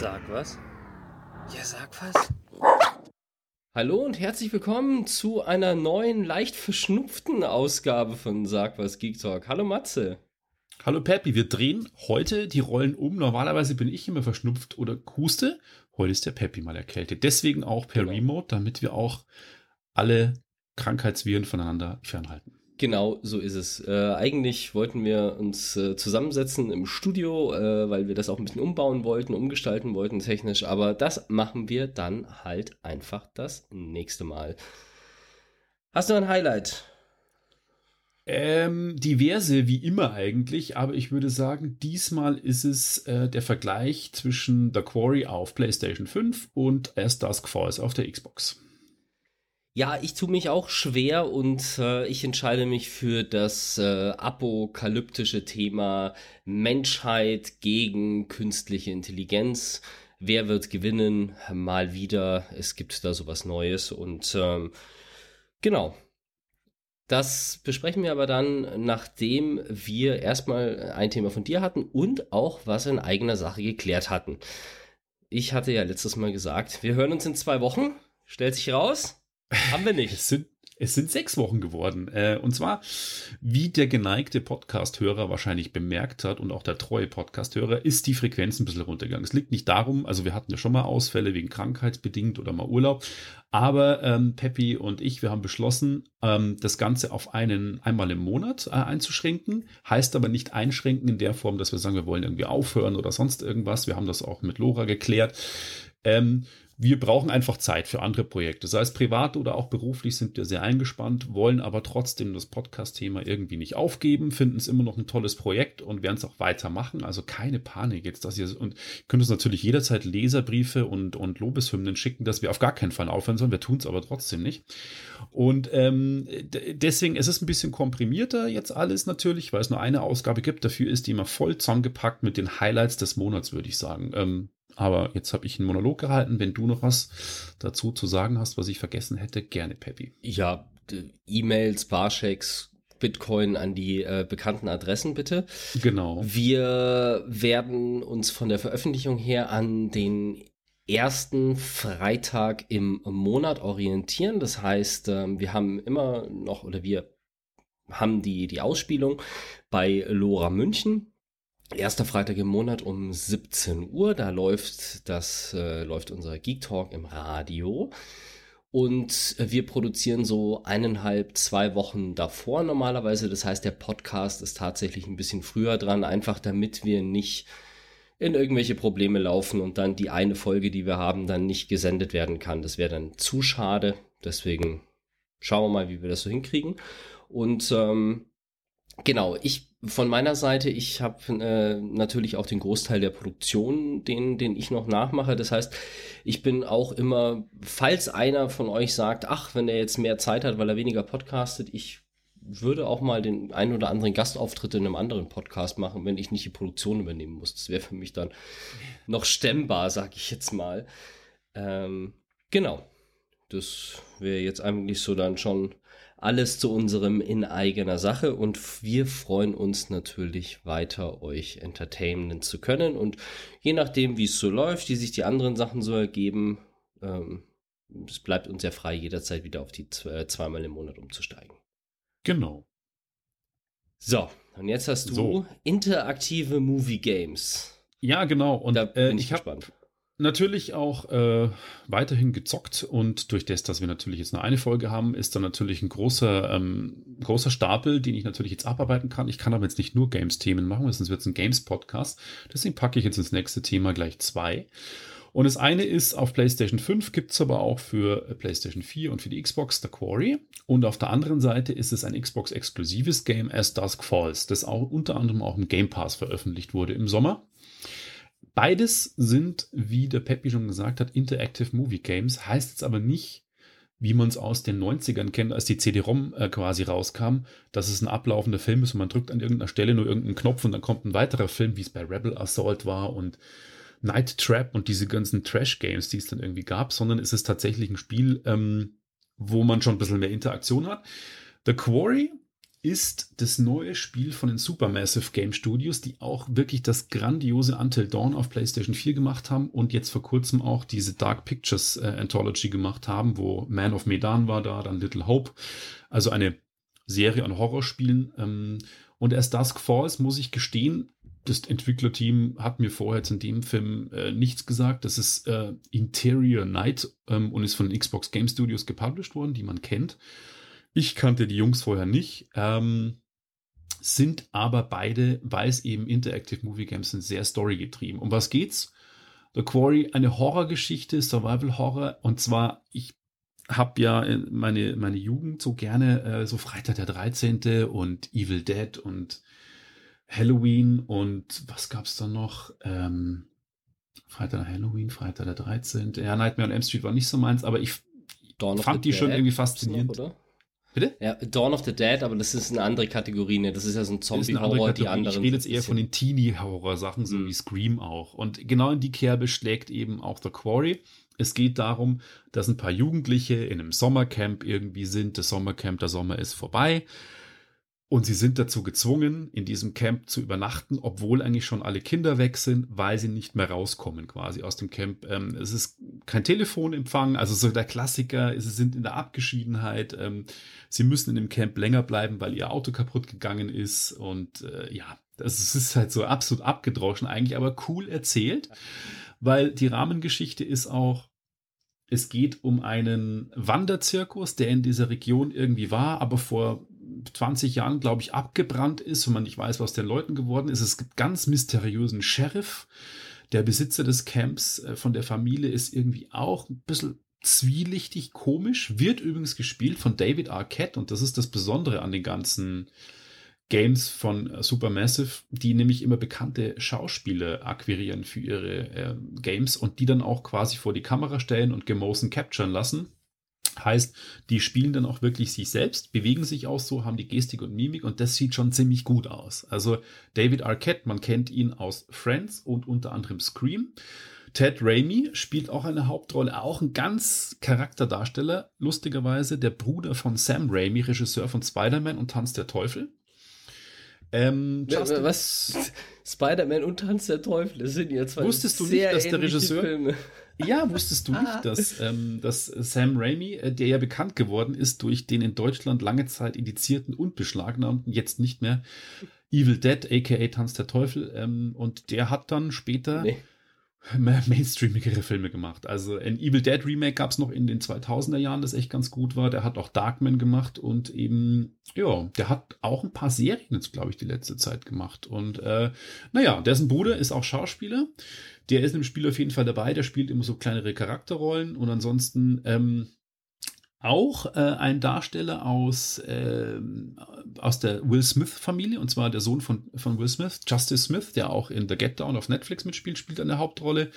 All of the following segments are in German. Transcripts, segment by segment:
Sag was. Ja, sag was. Hallo und herzlich willkommen zu einer neuen, leicht verschnupften Ausgabe von Sag was Geek Talk. Hallo Matze. Hallo Peppy, wir drehen heute die Rollen um. Normalerweise bin ich immer verschnupft oder huste. Heute ist der Peppy mal erkältet. Deswegen auch per genau. Remote, damit wir auch alle Krankheitsviren voneinander fernhalten. Genau, so ist es. Äh, eigentlich wollten wir uns äh, zusammensetzen im Studio, äh, weil wir das auch ein bisschen umbauen wollten, umgestalten wollten technisch, aber das machen wir dann halt einfach das nächste Mal. Hast du ein Highlight? Ähm, diverse, wie immer eigentlich, aber ich würde sagen, diesmal ist es äh, der Vergleich zwischen The Quarry auf PlayStation 5 und As Dusk Falls auf der Xbox. Ja, ich tue mich auch schwer und äh, ich entscheide mich für das äh, apokalyptische Thema Menschheit gegen künstliche Intelligenz. Wer wird gewinnen? Mal wieder. Es gibt da sowas Neues und ähm, genau. Das besprechen wir aber dann, nachdem wir erstmal ein Thema von dir hatten und auch was in eigener Sache geklärt hatten. Ich hatte ja letztes Mal gesagt, wir hören uns in zwei Wochen. Stellt sich raus, haben wir nicht. Es sind, es sind sechs Wochen geworden. Äh, und zwar, wie der geneigte Podcast-Hörer wahrscheinlich bemerkt hat und auch der treue Podcast-Hörer, ist die Frequenz ein bisschen runtergegangen. Es liegt nicht darum, also wir hatten ja schon mal Ausfälle wegen krankheitsbedingt oder mal Urlaub. Aber ähm, Peppy und ich, wir haben beschlossen, ähm, das Ganze auf einen einmal im Monat äh, einzuschränken. Heißt aber nicht einschränken in der Form, dass wir sagen, wir wollen irgendwie aufhören oder sonst irgendwas. Wir haben das auch mit Lora geklärt. Ähm, wir brauchen einfach Zeit für andere Projekte. Sei es privat oder auch beruflich sind wir sehr eingespannt, wollen aber trotzdem das Podcast-Thema irgendwie nicht aufgeben, finden es immer noch ein tolles Projekt und werden es auch weitermachen. Also keine Panik jetzt, dass ihr, und könnt uns natürlich jederzeit Leserbriefe und, und Lobeshymnen schicken, dass wir auf gar keinen Fall aufhören sollen. Wir tun es aber trotzdem nicht. Und ähm, deswegen, es ist ein bisschen komprimierter jetzt alles natürlich, weil es nur eine Ausgabe gibt. Dafür ist die immer voll zusammengepackt mit den Highlights des Monats, würde ich sagen. Ähm, aber jetzt habe ich einen Monolog gehalten. Wenn du noch was dazu zu sagen hast, was ich vergessen hätte, gerne, Peppy. Ja, E-Mails, Barchecks, Bitcoin an die äh, bekannten Adressen bitte. Genau. Wir werden uns von der Veröffentlichung her an den ersten Freitag im Monat orientieren. Das heißt, äh, wir haben immer noch oder wir haben die, die Ausspielung bei Lora München Erster Freitag im Monat um 17 Uhr, da läuft das, äh, läuft unser Geek Talk im Radio. Und wir produzieren so eineinhalb, zwei Wochen davor normalerweise. Das heißt, der Podcast ist tatsächlich ein bisschen früher dran, einfach damit wir nicht in irgendwelche Probleme laufen und dann die eine Folge, die wir haben, dann nicht gesendet werden kann. Das wäre dann zu schade. Deswegen schauen wir mal, wie wir das so hinkriegen. Und ähm, genau, ich von meiner Seite, ich habe äh, natürlich auch den Großteil der Produktion, den, den ich noch nachmache. Das heißt, ich bin auch immer, falls einer von euch sagt, ach, wenn er jetzt mehr Zeit hat, weil er weniger podcastet, ich würde auch mal den einen oder anderen Gastauftritt in einem anderen Podcast machen, wenn ich nicht die Produktion übernehmen muss. Das wäre für mich dann noch stemmbar, sag ich jetzt mal. Ähm, genau. Das wäre jetzt eigentlich so dann schon alles zu unserem in eigener Sache und wir freuen uns natürlich weiter, euch entertainen zu können und je nachdem, wie es so läuft, wie sich die anderen Sachen so ergeben, ähm, es bleibt uns ja frei, jederzeit wieder auf die äh, zweimal im Monat umzusteigen. Genau. So, und jetzt hast du so. interaktive Movie Games. Ja, genau. Und da bin äh, ich, ich gespannt natürlich auch äh, weiterhin gezockt und durch das, dass wir natürlich jetzt nur eine Folge haben, ist da natürlich ein großer, ähm, großer Stapel, den ich natürlich jetzt abarbeiten kann. Ich kann aber jetzt nicht nur Games-Themen machen, sonst wird es ein Games-Podcast. Deswegen packe ich jetzt ins nächste Thema gleich zwei. Und das eine ist, auf PlayStation 5 gibt es aber auch für PlayStation 4 und für die Xbox The Quarry. Und auf der anderen Seite ist es ein Xbox-exklusives Game As Dusk Falls, das auch unter anderem auch im Game Pass veröffentlicht wurde im Sommer. Beides sind, wie der Peppi schon gesagt hat, Interactive Movie Games. Heißt jetzt aber nicht, wie man es aus den 90ern kennt, als die CD-ROM äh, quasi rauskam, dass es ein ablaufender Film ist und man drückt an irgendeiner Stelle nur irgendeinen Knopf und dann kommt ein weiterer Film, wie es bei Rebel Assault war und Night Trap und diese ganzen Trash-Games, die es dann irgendwie gab, sondern es ist tatsächlich ein Spiel, ähm, wo man schon ein bisschen mehr Interaktion hat. The Quarry ist das neue Spiel von den Supermassive Game Studios, die auch wirklich das grandiose Until Dawn auf PlayStation 4 gemacht haben und jetzt vor kurzem auch diese Dark Pictures äh, Anthology gemacht haben, wo Man of Medan war da, dann Little Hope. Also eine Serie an Horrorspielen. Ähm, und erst Dusk Falls, muss ich gestehen, das Entwicklerteam hat mir vorher in dem Film äh, nichts gesagt. Das ist äh, Interior Night ähm, und ist von den Xbox Game Studios gepublished worden, die man kennt. Ich kannte die Jungs vorher nicht. Ähm, sind aber beide, weil es eben Interactive Movie Games sind, sehr storygetrieben. Um was geht's? The Quarry, eine Horrorgeschichte, Survival Horror. Und zwar, ich habe ja meine, meine Jugend so gerne äh, so Freitag der 13. und Evil Dead und Halloween und was gab's da noch? Ähm, Freitag Halloween, Freitag der 13. Ja, Nightmare on M Street war nicht so meins, aber ich Dawn fand die schon irgendwie faszinierend. Noch, Bitte? Ja, Dawn of the Dead, aber das ist eine andere Kategorie, ne? Das ist ja so ein Zombie-Horror, die anderen. Ich rede jetzt eher von den Teenie-Horror-Sachen, so mhm. wie Scream auch. Und genau in die Kerbe schlägt eben auch The Quarry. Es geht darum, dass ein paar Jugendliche in einem Sommercamp irgendwie sind. Das Sommercamp, der Sommer ist vorbei. Und sie sind dazu gezwungen, in diesem Camp zu übernachten, obwohl eigentlich schon alle Kinder weg sind, weil sie nicht mehr rauskommen quasi aus dem Camp. Ähm, es ist kein Telefonempfang, also so der Klassiker, sie sind in der Abgeschiedenheit. Ähm, sie müssen in dem Camp länger bleiben, weil ihr Auto kaputt gegangen ist. Und äh, ja, das ist halt so absolut abgedroschen eigentlich, aber cool erzählt, weil die Rahmengeschichte ist auch, es geht um einen Wanderzirkus, der in dieser Region irgendwie war, aber vor 20 Jahren, glaube ich, abgebrannt ist und man nicht weiß, was den Leuten geworden ist. Es gibt ganz mysteriösen Sheriff. Der Besitzer des Camps äh, von der Familie ist irgendwie auch ein bisschen zwielichtig komisch, wird übrigens gespielt von David Arquette und das ist das Besondere an den ganzen Games von äh, Supermassive, die nämlich immer bekannte Schauspieler akquirieren für ihre äh, Games und die dann auch quasi vor die Kamera stellen und gemotion capturen lassen. Heißt, die spielen dann auch wirklich sich selbst, bewegen sich auch so, haben die Gestik und Mimik und das sieht schon ziemlich gut aus. Also David Arquette, man kennt ihn aus Friends und unter anderem Scream. Ted Raimi spielt auch eine Hauptrolle, auch ein ganz Charakterdarsteller, lustigerweise der Bruder von Sam Raimi, Regisseur von Spider-Man und Tanz der Teufel. Ähm, was? Spider-Man und Tanz der Teufel, das sind ja zwei Wusstest du nicht, dass der Regisseur. Filme. Ja, wusstest du nicht, ah. dass, ähm, dass Sam Raimi, äh, der ja bekannt geworden ist durch den in Deutschland lange Zeit indizierten und beschlagnahmten, jetzt nicht mehr Evil Dead, aka Tanz der Teufel, ähm, und der hat dann später. Nee mainstreamigere Filme gemacht. Also ein Evil Dead Remake gab es noch in den 2000er Jahren, das echt ganz gut war. Der hat auch Darkman gemacht und eben, ja, der hat auch ein paar Serien jetzt, glaube ich, die letzte Zeit gemacht. Und äh, naja, dessen Bruder ist auch Schauspieler. Der ist im Spiel auf jeden Fall dabei. Der spielt immer so kleinere Charakterrollen und ansonsten ähm, auch äh, ein Darsteller aus, äh, aus der Will Smith-Familie, und zwar der Sohn von, von Will Smith, Justice Smith, der auch in The Get Down auf Netflix mitspielt, spielt eine Hauptrolle.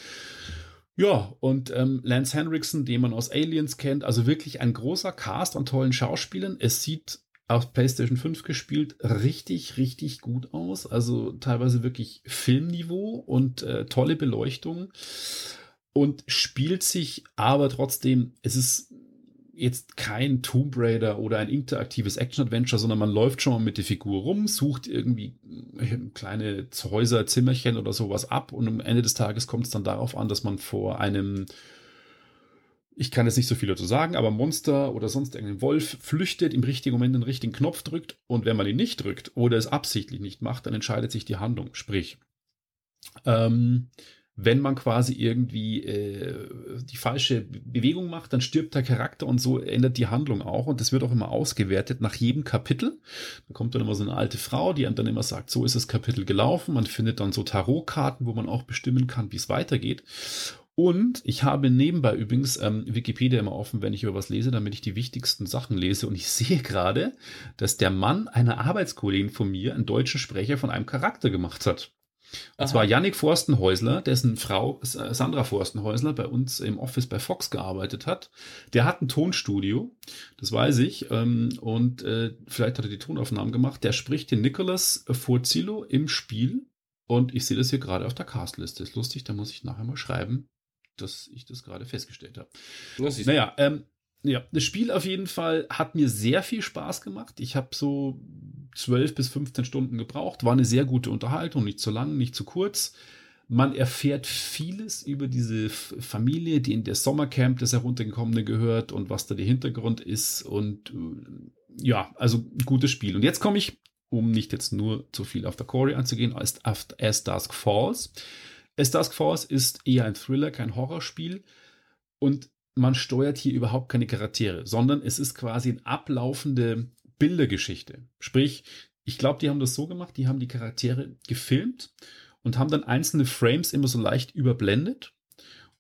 Ja, und ähm, Lance Henriksen, den man aus Aliens kennt, also wirklich ein großer Cast an tollen Schauspielern. Es sieht auf PlayStation 5 gespielt richtig, richtig gut aus. Also teilweise wirklich Filmniveau und äh, tolle Beleuchtung. Und spielt sich aber trotzdem, es ist jetzt kein Tomb Raider oder ein interaktives Action-Adventure, sondern man läuft schon mal mit der Figur rum, sucht irgendwie äh, kleine Häuser, Zimmerchen oder sowas ab und am Ende des Tages kommt es dann darauf an, dass man vor einem ich kann jetzt nicht so viel dazu sagen, aber Monster oder sonst irgendein Wolf flüchtet, im richtigen Moment den richtigen Knopf drückt und wenn man ihn nicht drückt oder es absichtlich nicht macht, dann entscheidet sich die Handlung. Sprich, ähm, wenn man quasi irgendwie äh, die falsche Bewegung macht, dann stirbt der Charakter und so ändert die Handlung auch. Und das wird auch immer ausgewertet nach jedem Kapitel. Da kommt dann immer so eine alte Frau, die einem dann immer sagt, so ist das Kapitel gelaufen. Man findet dann so Tarotkarten, wo man auch bestimmen kann, wie es weitergeht. Und ich habe nebenbei übrigens ähm, Wikipedia immer offen, wenn ich über was lese, damit ich die wichtigsten Sachen lese. Und ich sehe gerade, dass der Mann einer Arbeitskollegin von mir einen deutschen Sprecher von einem Charakter gemacht hat. Und Aha. zwar Yannick Forstenhäusler, dessen Frau Sandra Forstenhäusler bei uns im Office bei Fox gearbeitet hat. Der hat ein Tonstudio, das weiß ich, ähm, und äh, vielleicht hat er die Tonaufnahmen gemacht. Der spricht den Nicholas Furzilo im Spiel und ich sehe das hier gerade auf der Castliste. Ist lustig, da muss ich nachher mal schreiben, dass ich das gerade festgestellt habe. Naja, ähm, Ja, das Spiel auf jeden Fall hat mir sehr viel Spaß gemacht. Ich habe so 12 bis 15 Stunden gebraucht. War eine sehr gute Unterhaltung, nicht zu lang, nicht zu kurz. Man erfährt vieles über diese Familie, die in der Sommercamp des Heruntergekommene gehört und was da der Hintergrund ist. Und äh, ja, also gutes Spiel. Und jetzt komme ich, um nicht jetzt nur zu viel auf der Corey anzugehen, als As Dusk Falls. As Dusk Falls ist eher ein Thriller, kein Horrorspiel. Und man steuert hier überhaupt keine Charaktere, sondern es ist quasi eine ablaufende Bildergeschichte. Sprich, ich glaube, die haben das so gemacht, die haben die Charaktere gefilmt und haben dann einzelne Frames immer so leicht überblendet.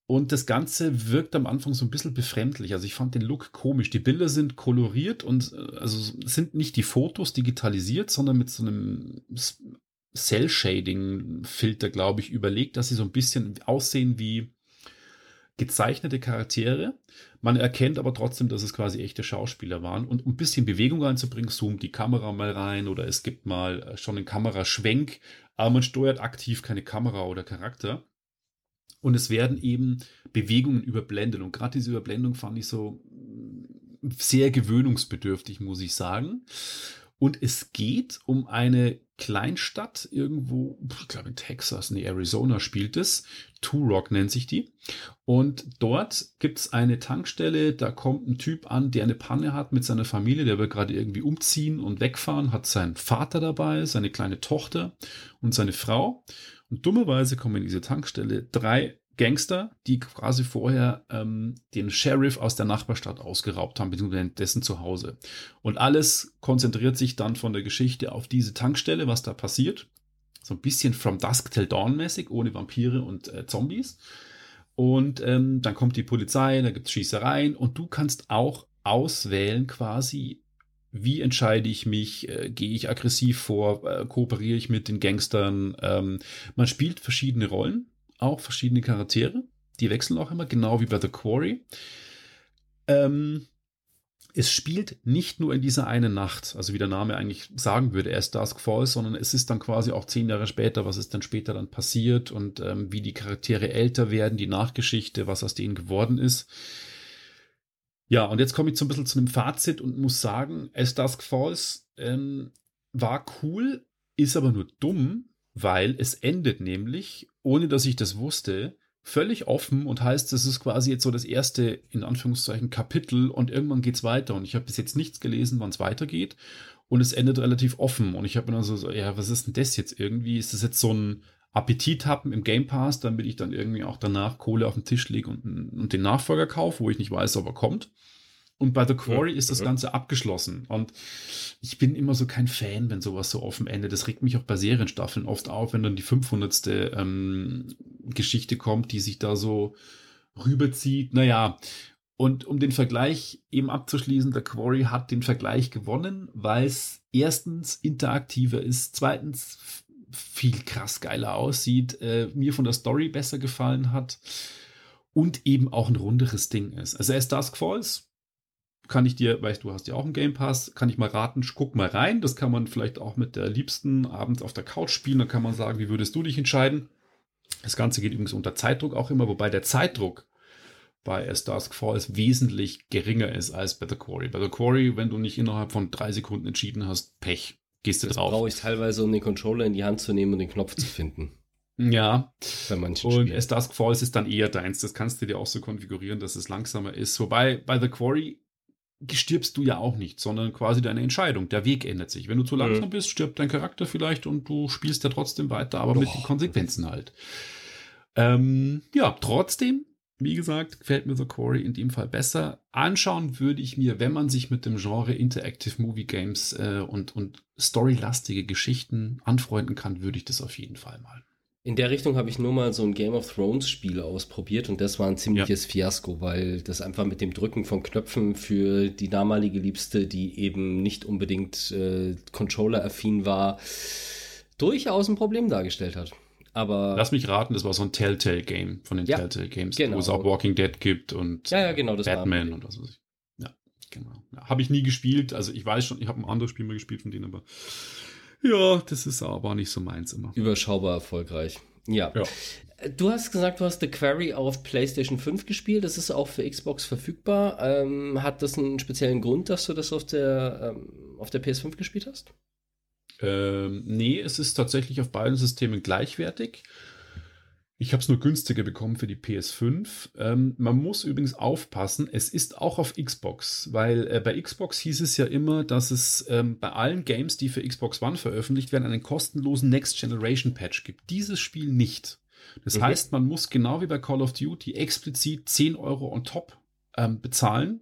Und das Ganze wirkt am Anfang so ein bisschen befremdlich. Also ich fand den Look komisch. Die Bilder sind koloriert und äh, also sind nicht die Fotos digitalisiert, sondern mit so einem Cell-Shading-Filter, glaube ich, überlegt, dass sie so ein bisschen aussehen wie gezeichnete Charaktere. Man erkennt aber trotzdem, dass es quasi echte Schauspieler waren. Und um ein bisschen Bewegung reinzubringen, zoomt die Kamera mal rein oder es gibt mal äh, schon einen Kameraschwenk, aber man steuert aktiv keine Kamera oder Charakter. Und es werden eben Bewegungen überblendet. Und gerade diese Überblendung fand ich so mm, sehr gewöhnungsbedürftig, muss ich sagen. Und es geht um eine Kleinstadt irgendwo, ich glaube in Texas, nee, Arizona spielt es. Two-Rock nennt sich die. Und dort gibt's eine Tankstelle, da kommt ein Typ an, der eine Panne hat mit seiner Familie, der will gerade irgendwie umziehen und wegfahren, hat seinen Vater dabei, seine kleine Tochter und seine Frau. Und dummerweise kommen in diese Tankstelle drei Gangster, die quasi vorher ähm, den Sheriff aus der Nachbarstadt ausgeraubt haben, beziehungsweise dessen Zuhause. Und alles konzentriert sich dann von der Geschichte auf diese Tankstelle, was da passiert. So ein bisschen From Dusk Till Dawn mäßig, ohne Vampire und äh, Zombies. Und ähm, dann kommt die Polizei, da gibt's Schießereien und du kannst auch auswählen quasi, wie entscheide ich mich, äh, gehe ich aggressiv vor, äh, kooperiere ich mit den Gangstern. Ähm, man spielt verschiedene Rollen auch verschiedene Charaktere. Die wechseln auch immer, genau wie bei The Quarry. Ähm, es spielt nicht nur in dieser einen Nacht, also wie der Name eigentlich sagen würde, erst Dusk Falls, sondern es ist dann quasi auch zehn Jahre später, was ist dann später dann passiert und ähm, wie die Charaktere älter werden, die Nachgeschichte, was aus denen geworden ist. Ja, und jetzt komme ich so ein bisschen zu einem Fazit und muss sagen, As Dusk Falls ähm, war cool, ist aber nur dumm, weil es endet nämlich, ohne dass ich das wusste, völlig offen und heißt, das ist quasi jetzt so das erste, in Anführungszeichen, Kapitel und irgendwann geht's weiter. Und ich habe bis jetzt nichts gelesen, wann es weitergeht. Und es endet relativ offen. Und ich habe mir dann so, ja, was ist denn das jetzt irgendwie? Ist das jetzt so ein Appetit haben im Game Pass, damit ich dann irgendwie auch danach Kohle auf den Tisch lege und, und den Nachfolger kaufe, wo ich nicht weiß, ob er kommt? Und bei The Quarry ja, ist das ja. Ganze abgeschlossen. Und ich bin immer so kein Fan, wenn sowas so offen endet. Das regt mich auch bei Serienstaffeln oft auf, wenn dann die 500. Ähm, Geschichte kommt, die sich da so rüberzieht. Naja, und um den Vergleich eben abzuschließen, The Quarry hat den Vergleich gewonnen, weil es erstens interaktiver ist, zweitens viel krass geiler aussieht, äh, mir von der Story besser gefallen hat und eben auch ein runderes Ding ist. Also erst Dusk Falls kann ich dir, weißt du, hast ja auch einen Game Pass, kann ich mal raten, guck mal rein. Das kann man vielleicht auch mit der Liebsten abends auf der Couch spielen. Dann kann man sagen, wie würdest du dich entscheiden? Das Ganze geht übrigens unter Zeitdruck auch immer, wobei der Zeitdruck bei A Star's Falls wesentlich geringer ist als bei The Quarry. Bei The Quarry, wenn du nicht innerhalb von drei Sekunden entschieden hast, Pech, gehst du das drauf. brauche ich teilweise, um den Controller in die Hand zu nehmen und den Knopf zu finden. Ja. Bei manchen und Spielen. A Falls ist dann eher deins. Das kannst du dir auch so konfigurieren, dass es langsamer ist. Wobei bei The Quarry stirbst du ja auch nicht, sondern quasi deine Entscheidung. Der Weg ändert sich. Wenn du zu langsam mhm. bist, stirbt dein Charakter vielleicht und du spielst ja trotzdem weiter, aber oh. mit den Konsequenzen halt. Ähm, ja, trotzdem, wie gesagt, gefällt mir The Quarry in dem Fall besser. Anschauen würde ich mir, wenn man sich mit dem Genre Interactive Movie Games äh, und, und storylastige Geschichten anfreunden kann, würde ich das auf jeden Fall mal. In der Richtung habe ich nur mal so ein Game of Thrones Spiel ausprobiert und das war ein ziemliches ja. Fiasko, weil das einfach mit dem Drücken von Knöpfen für die damalige Liebste, die eben nicht unbedingt äh, Controller-affin war, durchaus ein Problem dargestellt hat. Aber Lass mich raten, das war so ein Telltale-Game von den ja, Telltale Games, genau. wo es auch Walking Dead gibt und ja, ja, genau, Batman und was weiß ich. Ja, genau. Habe ich nie gespielt, also ich weiß schon, ich habe ein anderes Spiel mal gespielt von denen, aber ja, das ist aber nicht so meins immer. Überschaubar erfolgreich. Ja. ja. Du hast gesagt, du hast The Quarry auf PlayStation 5 gespielt. Das ist auch für Xbox verfügbar. Ähm, hat das einen speziellen Grund, dass du das auf der, ähm, auf der PS5 gespielt hast? Ähm, nee, es ist tatsächlich auf beiden Systemen gleichwertig. Ich habe es nur günstiger bekommen für die PS5. Ähm, man muss übrigens aufpassen, es ist auch auf Xbox, weil äh, bei Xbox hieß es ja immer, dass es ähm, bei allen Games, die für Xbox One veröffentlicht werden, einen kostenlosen Next Generation Patch gibt. Dieses Spiel nicht. Das mhm. heißt, man muss genau wie bei Call of Duty explizit 10 Euro on top ähm, bezahlen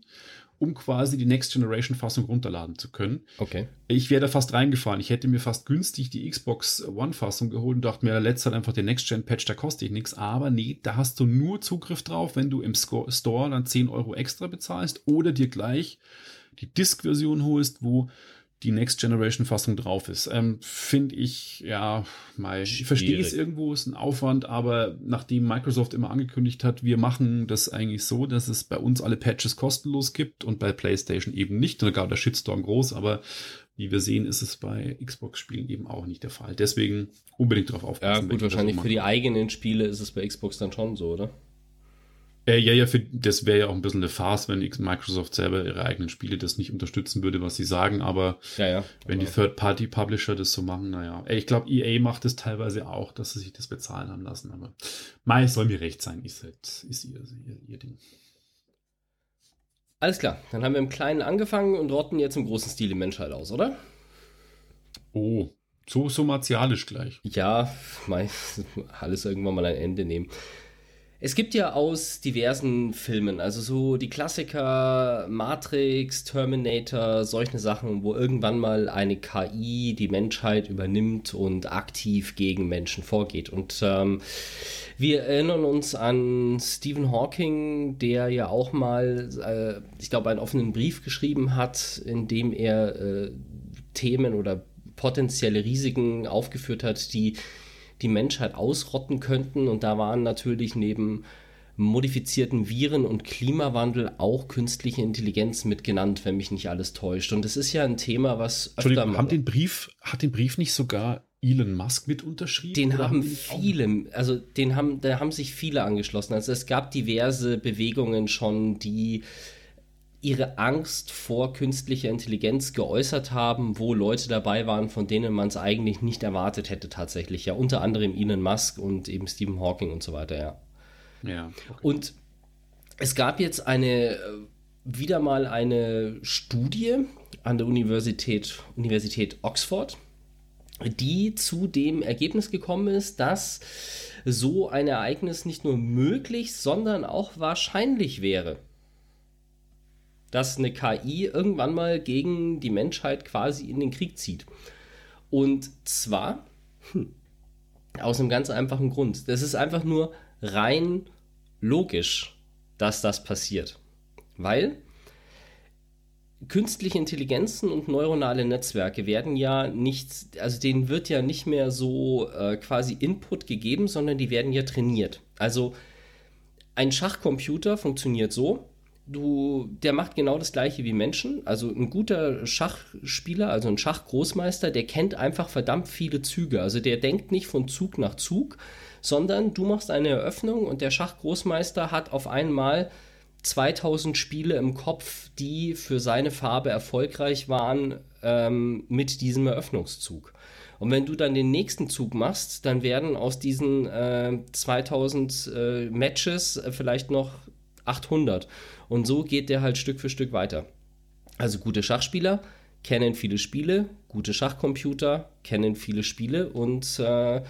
um quasi die Next Generation Fassung runterladen zu können. Okay. Ich wäre da fast reingefallen. Ich hätte mir fast günstig die Xbox One Fassung geholt und dachte mir, der letzte halt einfach den Next Gen Patch, da kostet ich nichts. Aber nee, da hast du nur Zugriff drauf, wenn du im Store dann 10 Euro extra bezahlst oder dir gleich die Disk-Version holst, wo die Next Generation Fassung drauf ist. Ähm, Finde ich, ja, mal, ich verstehe es irgendwo, ist ein Aufwand, aber nachdem Microsoft immer angekündigt hat, wir machen das eigentlich so, dass es bei uns alle Patches kostenlos gibt und bei PlayStation eben nicht, da gab der Shitstorm groß, aber wie wir sehen, ist es bei Xbox-Spielen eben auch nicht der Fall. Deswegen unbedingt darauf aufpassen. Ja, gut, wahrscheinlich für die eigenen Spiele ist es bei Xbox dann schon so, oder? Äh, ja, ja, für, das wäre ja auch ein bisschen eine Farce, wenn Microsoft selber ihre eigenen Spiele das nicht unterstützen würde, was sie sagen. Aber ja, ja, wenn die Third-Party-Publisher das so machen, naja. Ich glaube, EA macht es teilweise auch, dass sie sich das bezahlen haben lassen. Aber Mai soll mir recht sein, ist halt, ist ihr, ihr, ihr Ding. Alles klar, dann haben wir im Kleinen angefangen und rotten jetzt im großen Stil die Menschheit aus, oder? Oh, so, so martialisch gleich. Ja, mei, alles irgendwann mal ein Ende nehmen. Es gibt ja aus diversen Filmen, also so die Klassiker Matrix, Terminator, solche Sachen, wo irgendwann mal eine KI die Menschheit übernimmt und aktiv gegen Menschen vorgeht. Und ähm, wir erinnern uns an Stephen Hawking, der ja auch mal, äh, ich glaube, einen offenen Brief geschrieben hat, in dem er äh, Themen oder potenzielle Risiken aufgeführt hat, die die Menschheit ausrotten könnten. Und da waren natürlich neben modifizierten Viren und Klimawandel auch künstliche Intelligenz mit genannt, wenn mich nicht alles täuscht. Und das ist ja ein Thema, was öfter mal haben den Brief, hat den Brief nicht sogar Elon Musk mit unterschrieben? Den haben viele, also den haben, da haben sich viele angeschlossen. Also es gab diverse Bewegungen schon, die ihre Angst vor künstlicher Intelligenz geäußert haben, wo Leute dabei waren, von denen man es eigentlich nicht erwartet hätte tatsächlich. Ja, unter anderem Elon Musk und eben Stephen Hawking und so weiter, ja. Ja. Okay. Und es gab jetzt eine, äh, wieder mal eine Studie an der Universität, Universität Oxford, die zu dem Ergebnis gekommen ist, dass so ein Ereignis nicht nur möglich, sondern auch wahrscheinlich wäre dass eine KI irgendwann mal gegen die Menschheit quasi in den Krieg zieht. Und zwar hm, aus einem ganz einfachen Grund. Das ist einfach nur rein logisch, dass das passiert. Weil künstliche Intelligenzen und neuronale Netzwerke werden ja nicht, also denen wird ja nicht mehr so äh, quasi Input gegeben, sondern die werden ja trainiert. Also ein Schachcomputer funktioniert so, du, der macht genau das gleiche wie Menschen. Also ein guter Schachspieler, also ein Schachgroßmeister, der kennt einfach verdammt viele Züge. Also der denkt nicht von Zug nach Zug, sondern du machst eine Eröffnung und der Schachgroßmeister hat auf einmal 2000 Spiele im Kopf, die für seine Farbe erfolgreich waren ähm, mit diesem Eröffnungszug. Und wenn du dann den nächsten Zug machst, dann werden aus diesen äh, 2000 äh, Matches äh, vielleicht noch 800. Und so geht der halt Stück für Stück weiter. Also gute Schachspieler kennen viele Spiele, gute Schachcomputer kennen viele Spiele und äh,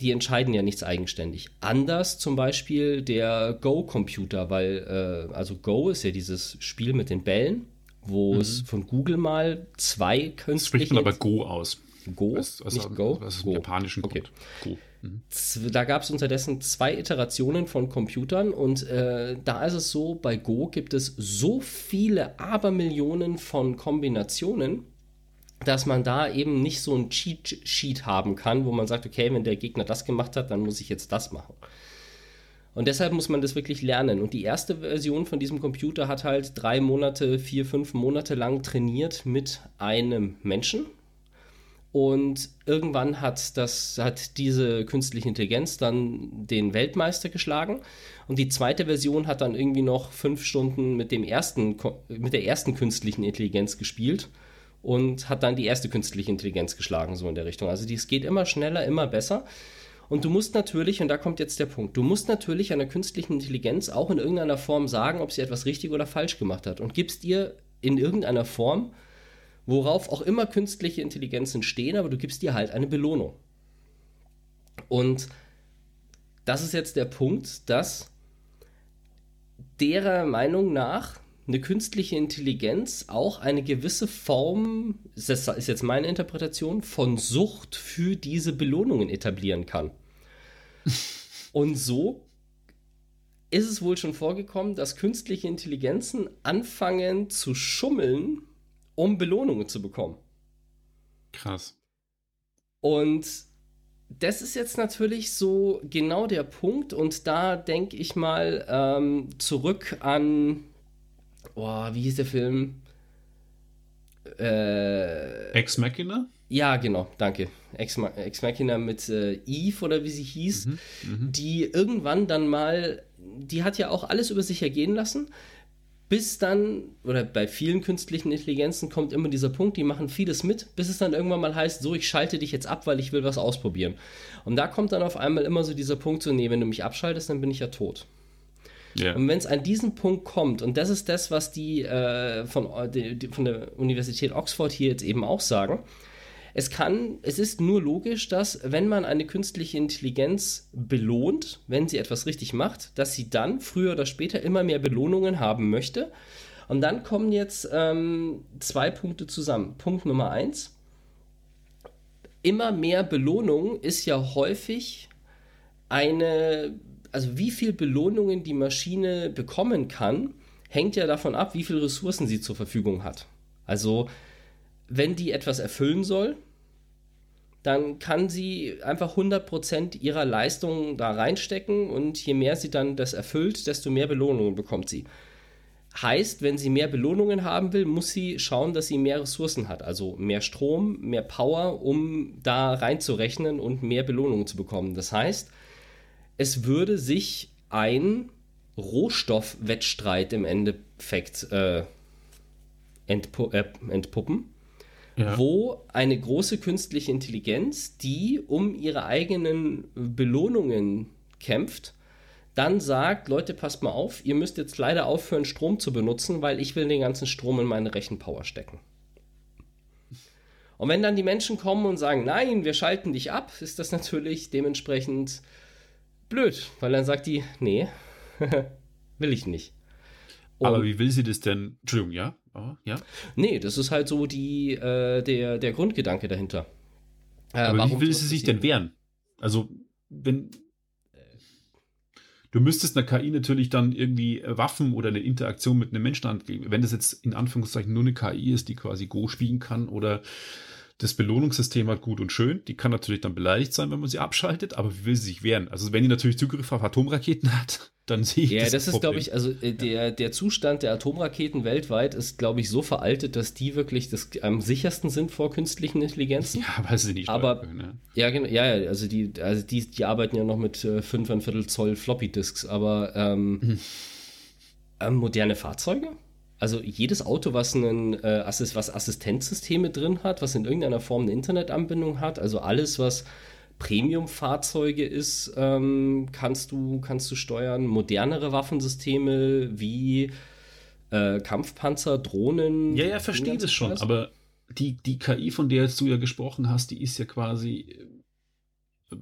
die entscheiden ja nichts eigenständig. Anders zum Beispiel der Go-Computer, weil äh, also Go ist ja dieses Spiel mit den Bällen, wo mhm. es von Google mal zwei künstliche... Spricht man aber Go aus. Go? Was, was, nicht Go? Was ist Go. Japanischen okay. Go. Da gab es unterdessen zwei Iterationen von Computern und äh, da ist es so, bei Go gibt es so viele Abermillionen von Kombinationen, dass man da eben nicht so ein Cheat Sheet haben kann, wo man sagt, okay, wenn der Gegner das gemacht hat, dann muss ich jetzt das machen. Und deshalb muss man das wirklich lernen. Und die erste Version von diesem Computer hat halt drei Monate, vier, fünf Monate lang trainiert mit einem Menschen Und irgendwann hat, das, hat diese künstliche Intelligenz dann den Weltmeister geschlagen. Und die zweite Version hat dann irgendwie noch fünf Stunden mit, dem ersten, mit der ersten künstlichen Intelligenz gespielt und hat dann die erste künstliche Intelligenz geschlagen, so in der Richtung. Also es geht immer schneller, immer besser. Und du musst natürlich, und da kommt jetzt der Punkt, du musst natürlich einer künstlichen Intelligenz auch in irgendeiner Form sagen, ob sie etwas richtig oder falsch gemacht hat. Und gibst ihr in irgendeiner Form worauf auch immer künstliche Intelligenzen stehen, aber du gibst dir halt eine Belohnung. Und das ist jetzt der Punkt, dass derer Meinung nach eine künstliche Intelligenz auch eine gewisse Form, das ist jetzt meine Interpretation, von Sucht für diese Belohnungen etablieren kann. Und so ist es wohl schon vorgekommen, dass künstliche Intelligenzen anfangen zu schummeln um Belohnungen zu bekommen. Krass. Und das ist jetzt natürlich so genau der Punkt und da denke ich mal ähm, zurück an, oh, wie hieß der Film? Äh, Ex Machina? Ja, genau, danke. Ex, Ex Machina mit äh, Eve oder wie sie hieß, mhm, mhm, die irgendwann dann mal, die hat ja auch alles über sich ergehen lassen, bis dann, oder bei vielen künstlichen Intelligenzen kommt immer dieser Punkt, die machen vieles mit, bis es dann irgendwann mal heißt, so, ich schalte dich jetzt ab, weil ich will was ausprobieren. Und da kommt dann auf einmal immer so dieser Punkt, so, nee, wenn du mich abschaltest, dann bin ich ja tot. Yeah. Und wenn es an diesen Punkt kommt, und das ist das, was die, äh, von, die von der Universität Oxford hier jetzt eben auch sagen, es kann, es ist nur logisch, dass wenn man eine künstliche Intelligenz belohnt, wenn sie etwas richtig macht, dass sie dann früher oder später immer mehr Belohnungen haben möchte. Und dann kommen jetzt ähm, zwei Punkte zusammen. Punkt Nummer eins. Immer mehr Belohnung ist ja häufig eine, also wie viel Belohnungen die Maschine bekommen kann, hängt ja davon ab, wie viele Ressourcen sie zur Verfügung hat. Also wenn die etwas erfüllen soll, dann kann sie einfach 100% ihrer Leistung da reinstecken und je mehr sie dann das erfüllt, desto mehr Belohnungen bekommt sie. Heißt, wenn sie mehr Belohnungen haben will, muss sie schauen, dass sie mehr Ressourcen hat, also mehr Strom, mehr Power, um da reinzurechnen und mehr Belohnungen zu bekommen. Das heißt, es würde sich ein Rohstoffwettstreit im Endeffekt äh, entpu äh, entpuppen ja. wo eine große künstliche Intelligenz, die um ihre eigenen Belohnungen kämpft, dann sagt, Leute, passt mal auf, ihr müsst jetzt leider aufhören, Strom zu benutzen, weil ich will den ganzen Strom in meine Rechenpower stecken. Und wenn dann die Menschen kommen und sagen, nein, wir schalten dich ab, ist das natürlich dementsprechend blöd, weil dann sagt die, nee, will ich nicht. Und Aber wie will sie das denn? Entschuldigung, ja? Oh, ja? Nee, das ist halt so die, äh, der, der Grundgedanke dahinter. Äh, Aber wie will sie sich denn wehren? Also, wenn. Du müsstest einer KI natürlich dann irgendwie Waffen oder eine Interaktion mit einem Menschen angeben. Wenn das jetzt in Anführungszeichen nur eine KI ist, die quasi Go spielen kann oder das Belohnungssystem hat gut und schön. Die kann natürlich dann beleidigt sein, wenn man sie abschaltet, aber wie will sie sich wehren? Also wenn die natürlich Zugriff auf Atomraketen hat, dann sehe ich ja, das. Ja, das ist, glaube ich, also äh, der, der Zustand der Atomraketen weltweit ist, glaube ich, so veraltet, dass die wirklich das am sichersten sind vor künstlichen Intelligenzen. Ja, weil sie nicht aber können, ja. ja, genau, ja, ja, also die, also die, die arbeiten ja noch mit äh, 5,25 Zoll Floppy Disks, aber ähm, mhm. ähm, moderne Fahrzeuge? Also jedes Auto, was einen äh, Assist, was Assistenzsysteme drin hat, was in irgendeiner Form eine Internetanbindung hat, also alles, was Premium-Fahrzeuge ist, ähm, kannst, du, kannst du steuern. Modernere Waffensysteme wie äh, Kampfpanzer, Drohnen. Ja, ja, verstehe das schon, aber die, die KI, von der du ja gesprochen hast, die ist ja quasi. Äh,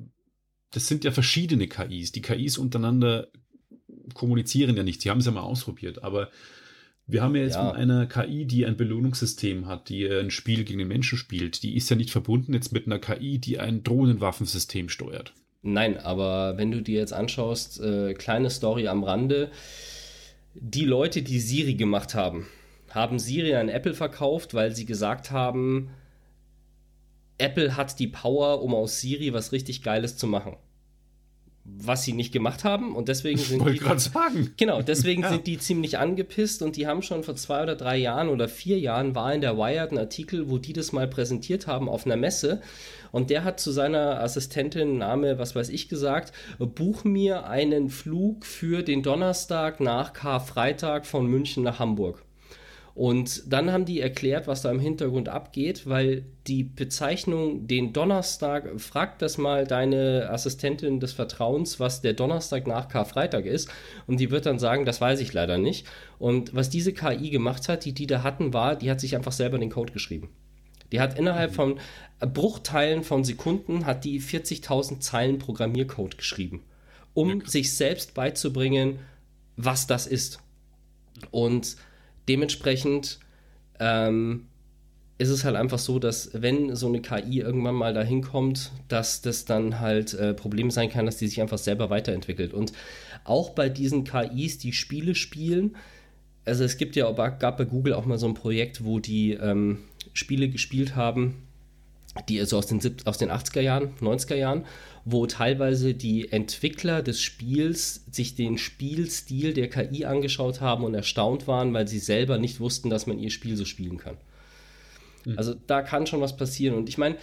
das sind ja verschiedene KIs. Die KIs untereinander kommunizieren ja nicht. Sie haben es ja mal ausprobiert, aber wir haben ja jetzt ja. von einer KI, die ein Belohnungssystem hat, die ein Spiel gegen den Menschen spielt. Die ist ja nicht verbunden jetzt mit einer KI, die ein Drohnenwaffensystem steuert. Nein, aber wenn du dir jetzt anschaust, äh, kleine Story am Rande, die Leute, die Siri gemacht haben, haben Siri an Apple verkauft, weil sie gesagt haben, Apple hat die Power, um aus Siri was richtig Geiles zu machen. Was sie nicht gemacht haben und deswegen sind Wollte die sagen. genau deswegen Ja. sind die ziemlich angepisst und die haben schon vor zwei oder drei Jahren oder vier Jahren war in der Wired ein Artikel, wo die das mal präsentiert haben auf einer Messe und der hat zu seiner Assistentin Name was weiß ich gesagt, buch mir einen Flug für den Donnerstag nach Karfreitag von München nach Hamburg. Und dann haben die erklärt, was da im Hintergrund abgeht, weil die Bezeichnung den Donnerstag, frag das mal deine Assistentin des Vertrauens, was der Donnerstag nach Karfreitag ist. Und die wird dann sagen, das weiß ich leider nicht. Und was diese KI gemacht hat, die die da hatten, war, die hat sich einfach selber den Code geschrieben. Die hat innerhalb von Bruchteilen von Sekunden hat die 40.000 Zeilen Programmiercode geschrieben, um sich selbst beizubringen, was das ist. Und dementsprechend ähm, ist es halt einfach so, dass wenn so eine KI irgendwann mal dahin kommt, dass das dann halt äh, Problem sein kann, dass die sich einfach selber weiterentwickelt. Und auch bei diesen KIs, die Spiele spielen, also es gibt ja, gab bei Google auch mal so ein Projekt, wo die ähm, Spiele gespielt haben, die also aus den, aus den 80er Jahren, 90er Jahren, wo teilweise die Entwickler des Spiels sich den Spielstil der KI angeschaut haben und erstaunt waren, weil sie selber nicht wussten, dass man ihr Spiel so spielen kann. Also da kann schon was passieren. Und ich meine,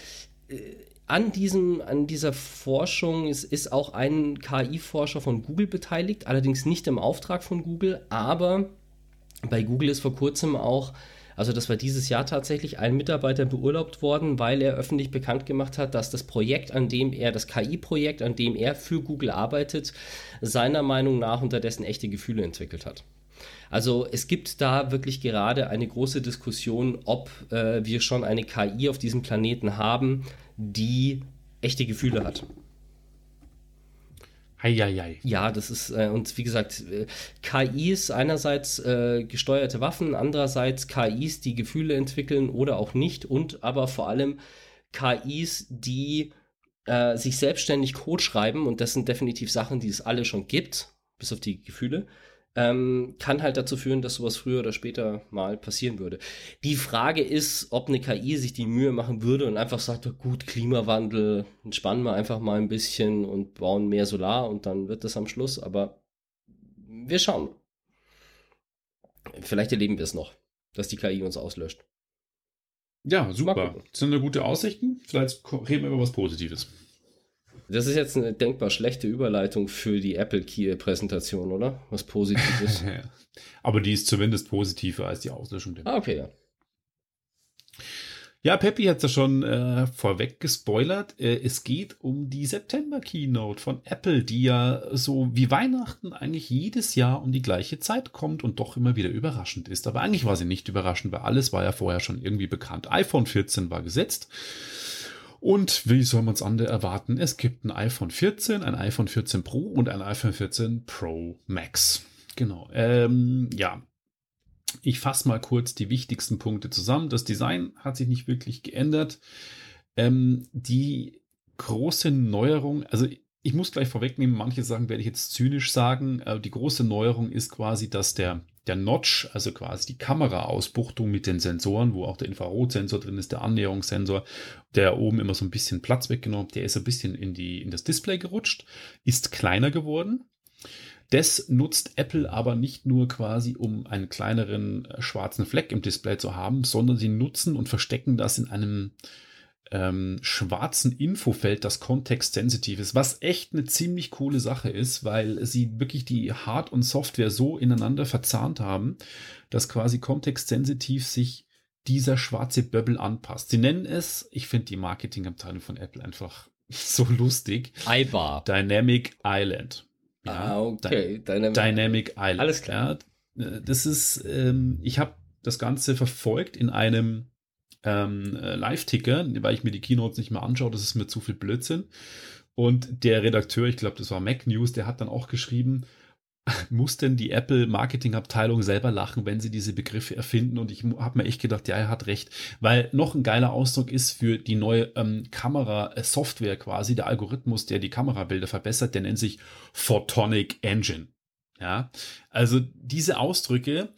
äh, an, diesem, an dieser Forschung ist, ist auch ein KI-Forscher von Google beteiligt, allerdings nicht im Auftrag von Google, aber bei Google ist vor kurzem auch, also das war dieses Jahr tatsächlich, ein Mitarbeiter beurlaubt worden, weil er öffentlich bekannt gemacht hat, dass das Projekt, an dem er, das KI-Projekt, an dem er für Google arbeitet, seiner Meinung nach unterdessen echte Gefühle entwickelt hat. Also es gibt da wirklich gerade eine große Diskussion, ob äh, wir schon eine KI auf diesem Planeten haben, die echte Gefühle hat. Heieiei. Ja, das ist, äh, und wie gesagt, äh, KIs einerseits äh, gesteuerte Waffen, andererseits KIs, die Gefühle entwickeln oder auch nicht und aber vor allem KIs, die äh, sich selbstständig Code schreiben und das sind definitiv Sachen, die es alle schon gibt, bis auf die Gefühle, ähm, kann halt dazu führen, dass sowas früher oder später mal passieren würde. Die Frage ist, ob eine KI sich die Mühe machen würde und einfach sagt, gut, Klimawandel, entspannen wir einfach mal ein bisschen und bauen mehr Solar und dann wird das am Schluss, aber wir schauen. Vielleicht erleben wir es noch, dass die KI uns auslöscht. Ja, super. Das sind eine gute Aussichten. Vielleicht reden wir über was Positives. Das ist jetzt eine denkbar schlechte Überleitung für die Apple Key-Präsentation, oder? Was Positives. Aber die ist zumindest positiver als die Auslöschung. der- ah, okay, ja. Ja, Peppi hat es ja schon äh, vorweg gespoilert. Äh, es geht um die September-Keynote von Apple, die ja so wie Weihnachten eigentlich jedes Jahr um die gleiche Zeit kommt und doch immer wieder überraschend ist. Aber eigentlich war sie nicht überraschend, weil alles war ja vorher schon irgendwie bekannt. iPhone 14 war gesetzt. Und wie soll man es andere erwarten? Es gibt ein iPhone 14, ein iPhone 14 Pro und ein iPhone 14 Pro Max. Genau. Ähm, ja, ich fasse mal kurz die wichtigsten Punkte zusammen. Das Design hat sich nicht wirklich geändert. Ähm, die große Neuerung, also ich muss gleich vorwegnehmen, manche Sachen werde ich jetzt zynisch sagen. Äh, die große Neuerung ist quasi, dass der, der Notch, also quasi die Kameraausbuchtung mit den Sensoren, wo auch der Infrarotsensor drin ist, der Annäherungssensor, der oben immer so ein bisschen Platz weggenommen, der ist ein bisschen in, die, in das Display gerutscht, ist kleiner geworden. Das nutzt Apple aber nicht nur quasi, um einen kleineren äh, schwarzen Fleck im Display zu haben, sondern sie nutzen und verstecken das in einem ähm, schwarzen Infofeld, das kontextsensitiv ist, was echt eine ziemlich coole Sache ist, weil sie wirklich die Hard- und Software so ineinander verzahnt haben, dass quasi kontextsensitiv sich dieser schwarze Bubble anpasst. Sie nennen es, ich finde die Marketingabteilung von Apple einfach so lustig, iBar. Dynamic Island. ah, okay. Deine, Dynamic Island. Alles klar. Ja, das ist, ähm, ich habe das Ganze verfolgt in einem ähm, äh, Live-Ticker, weil ich mir die Keynotes nicht mehr anschaue, das ist mir zu viel Blödsinn. Und der Redakteur, ich glaube, das war Mac News, der hat dann auch geschrieben, muss denn die Apple-Marketing-Abteilung selber lachen, wenn sie diese Begriffe erfinden? Und ich habe mir echt gedacht, ja, er hat recht. Weil noch ein geiler Ausdruck ist für die neue ähm, Kamera-Software quasi, der Algorithmus, der die Kamerabilder verbessert, der nennt sich Photonic Engine. Ja, also diese Ausdrücke,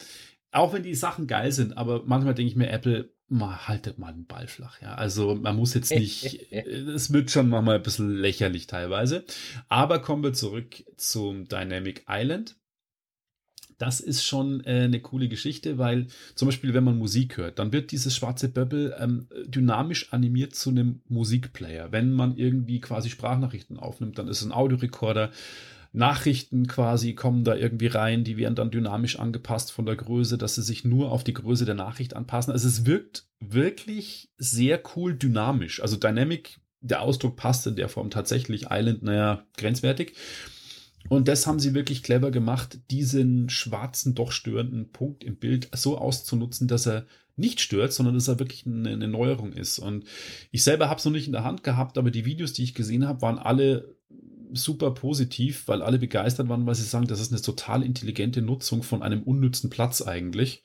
auch wenn die Sachen geil sind, aber manchmal denke ich mir, Apple, mal haltet mal den Ball flach, ja. Also man muss jetzt nicht, es wird schon mal ein bisschen lächerlich teilweise. Aber kommen wir zurück zum Dynamic Island. Das ist schon äh, eine coole Geschichte, weil zum Beispiel, wenn man Musik hört, dann wird dieses schwarze Bubble ähm, dynamisch animiert zu einem Musikplayer. Wenn man irgendwie quasi Sprachnachrichten aufnimmt, dann ist es ein Audiorekorder Nachrichten quasi kommen da irgendwie rein, die werden dann dynamisch angepasst von der Größe, dass sie sich nur auf die Größe der Nachricht anpassen. Also es wirkt wirklich sehr cool dynamisch. Also Dynamic, der Ausdruck passt in der Form tatsächlich. Island, naja, grenzwertig. Und das haben sie wirklich clever gemacht, diesen schwarzen, doch störenden Punkt im Bild so auszunutzen, dass er nicht stört, sondern dass er wirklich eine, Neuerung ist. Und ich selber habe es noch nicht in der Hand gehabt, aber die Videos, die ich gesehen habe, waren alle super positiv, weil alle begeistert waren, weil sie sagen, das ist eine total intelligente Nutzung von einem unnützen Platz eigentlich.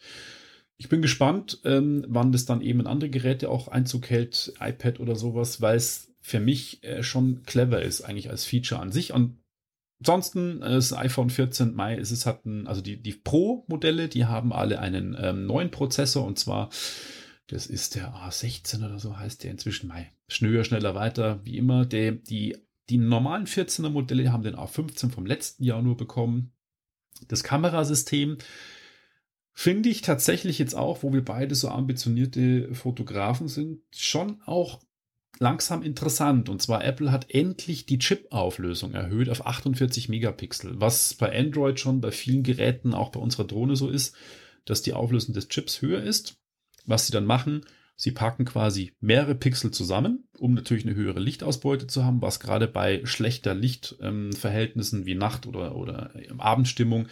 Ich bin gespannt, ähm, wann das dann eben in andere Geräte auch Einzug hält, iPad oder sowas, weil es für mich äh, schon clever ist, eigentlich als Feature an sich. Und ansonsten, äh, das iPhone 14 Mai, es ist hatten, also die, die Pro-Modelle, die haben alle einen ähm, neuen Prozessor und zwar, das ist der A16 oder so heißt der inzwischen Mai. Schnöer, schneller weiter, wie immer. Der, die die normalen 14er Modelle haben den A15 vom letzten Jahr nur bekommen. Das Kamerasystem finde ich tatsächlich jetzt auch, wo wir beide so ambitionierte Fotografen sind, schon auch langsam interessant. Und zwar Apple hat endlich die Chip-Auflösung erhöht auf 48 Megapixel, was bei Android schon bei vielen Geräten, auch bei unserer Drohne so ist, dass die Auflösung des Chips höher ist. Was sie dann machen, Sie packen quasi mehrere Pixel zusammen, um natürlich eine höhere Lichtausbeute zu haben, was gerade bei schlechter Lichtverhältnissen ähm, wie Nacht oder, oder Abendstimmung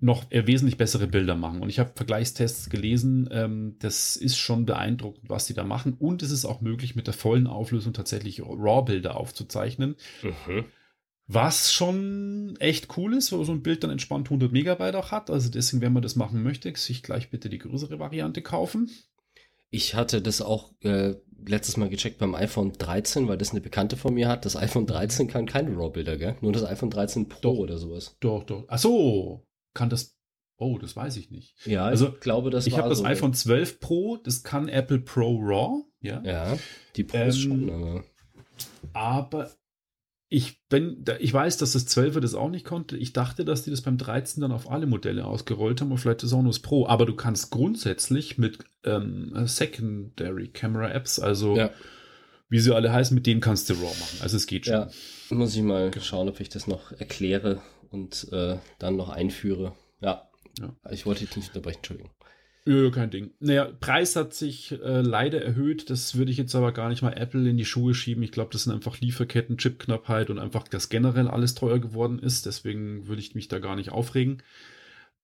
noch wesentlich bessere Bilder machen. Und ich habe Vergleichstests gelesen, ähm, das ist schon beeindruckend, was sie da machen. Und es ist auch möglich, mit der vollen Auflösung tatsächlich RAW-Bilder aufzuzeichnen. Mhm. Was schon echt cool ist, wo so ein Bild dann entspannt 100 Megabyte auch hat. Also deswegen, wenn man das machen möchte, sich gleich bitte die größere Variante kaufen. Ich hatte das auch äh, letztes Mal gecheckt beim iPhone 13, weil das eine Bekannte von mir hat. Das iPhone 13 kann keine RAW-Bilder, gell? Nur das iPhone 13 Pro doch, oder sowas. Doch, doch. Ach so, kann das. Oh, das weiß ich nicht. Ja, also ich glaube, das Ich habe das so iPhone 12 Pro, das kann Apple Pro RAW. Ja, ja die Pro ähm, schon, aber. Aber ich bin, ich weiß, dass das 12er das auch nicht konnte. Ich dachte, dass die das beim 13 dann auf alle Modelle ausgerollt haben und vielleicht das auch nur das Pro. Aber du kannst grundsätzlich mit ähm, Secondary Camera Apps, also ja. wie sie alle heißen, mit denen kannst du RAW machen. Also es geht schon. Ja, muss ich mal schauen, ob ich das noch erkläre und äh, dann noch einführe. Ja. ja. Ich wollte dich nicht unterbrechen, Entschuldigung. Ja, kein Ding. Naja, Preis hat sich äh, leider erhöht. Das würde ich jetzt aber gar nicht mal Apple in die Schuhe schieben. Ich glaube, das sind einfach Lieferketten, Chipknappheit und einfach, dass generell alles teuer geworden ist. Deswegen würde ich mich da gar nicht aufregen.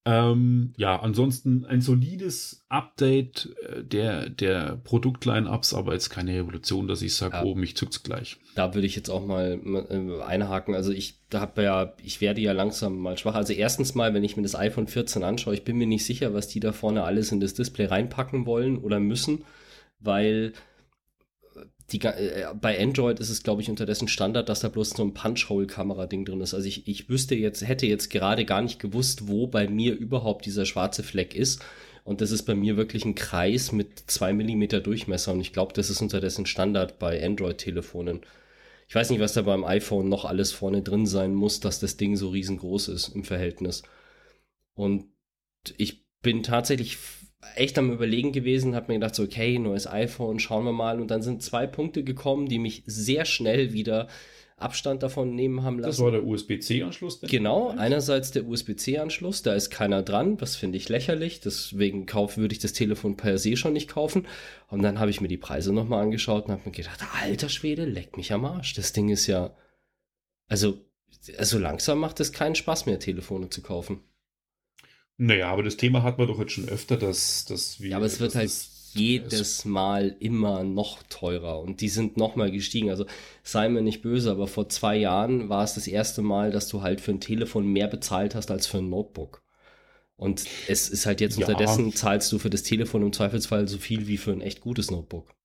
Ähm, ja, ansonsten ein solides Update äh, der, der Produktline-Ups, aber jetzt keine Revolution, dass ich sage, ja. oh, mich zuckt's gleich. Da würde ich jetzt auch mal äh, einhaken. Also ich habe ja, ich werde ja langsam mal schwach. Also erstens mal, wenn ich mir das iPhone 14 anschaue, ich bin mir nicht sicher, was die da vorne alles in das Display reinpacken wollen oder müssen, weil die, äh, bei Android ist es, glaube ich, unterdessen Standard, dass da bloß so ein Punch-Hole-Kamera-Ding drin ist. Also ich, ich wüsste jetzt, hätte jetzt gerade gar nicht gewusst, wo bei mir überhaupt dieser schwarze Fleck ist. Und das ist bei mir wirklich ein Kreis mit zwei Millimeter Durchmesser. Und ich glaube, das ist unterdessen Standard bei Android-Telefonen. Ich weiß nicht, was da beim iPhone noch alles vorne drin sein muss, dass das Ding so riesengroß ist im Verhältnis. Und ich bin tatsächlich echt am Überlegen gewesen, habe mir gedacht, so, okay, neues iPhone, schauen wir mal. Und dann sind zwei Punkte gekommen, die mich sehr schnell wieder Abstand davon nehmen haben lassen. Das war der USB-C-Anschluss? Genau, einerseits der USB-C-Anschluss, da ist keiner dran, das finde ich lächerlich, deswegen kauf, würde ich das Telefon per se schon nicht kaufen. Und dann habe ich mir die Preise nochmal angeschaut und habe mir gedacht, alter Schwede, leck mich am Arsch. Das Ding ist ja, also, also langsam macht es keinen Spaß mehr, Telefone zu kaufen. Naja, aber das Thema hat man doch jetzt schon öfter, dass, dass wir. Ja, aber es wird halt jedes Mal immer noch teurer und die sind noch mal gestiegen. Also sei mir nicht böse, aber vor zwei Jahren war es das erste Mal, dass du halt für ein Telefon mehr bezahlt hast als für ein Notebook. Und es ist halt jetzt ja. unterdessen zahlst du für das Telefon im Zweifelsfall so viel wie für ein echt gutes Notebook.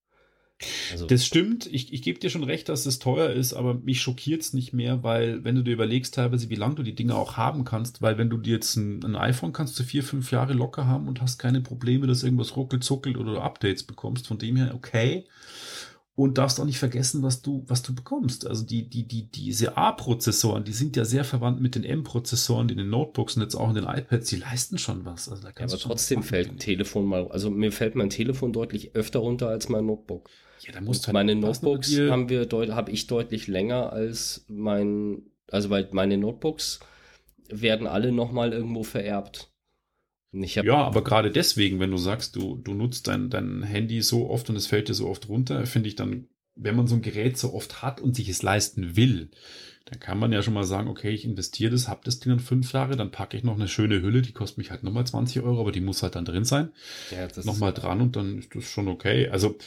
Also das stimmt. Ich, ich gebe dir schon recht, dass es teuer ist, aber mich schockiert es nicht mehr, weil wenn du dir überlegst teilweise, wie lange du die Dinge auch haben kannst, weil wenn du dir jetzt ein, ein, iPhone kannst du vier, fünf Jahre locker haben und hast keine Probleme, dass irgendwas ruckelt, zuckelt oder Updates bekommst. Von dem her okay. Und darfst auch nicht vergessen, was du, was du bekommst. Also die, die, die, diese A-Prozessoren, die sind ja sehr verwandt mit den M-Prozessoren, die in den Notebooks und jetzt auch in den iPads, die leisten schon was. Also ja, aber trotzdem fällt ein Telefon mal, also mir fällt mein Telefon deutlich öfter runter als mein Notebook. Ja, da musst du halt meine Notebooks haben wir habe ich deutlich länger als mein, also weil meine Notebooks werden alle nochmal irgendwo vererbt. ja, aber gerade deswegen, wenn du sagst, du, du nutzt dein, dein Handy so oft und es fällt dir so oft runter, finde ich dann, wenn man so ein Gerät so oft hat und sich es leisten will, dann kann man ja schon mal sagen, okay, ich investiere das, hab das Ding dann fünf Jahre, dann packe ich noch eine schöne Hülle, die kostet mich halt nochmal 20 Euro, aber die muss halt dann drin sein. Ja, nochmal dran und dann ist das schon okay. Also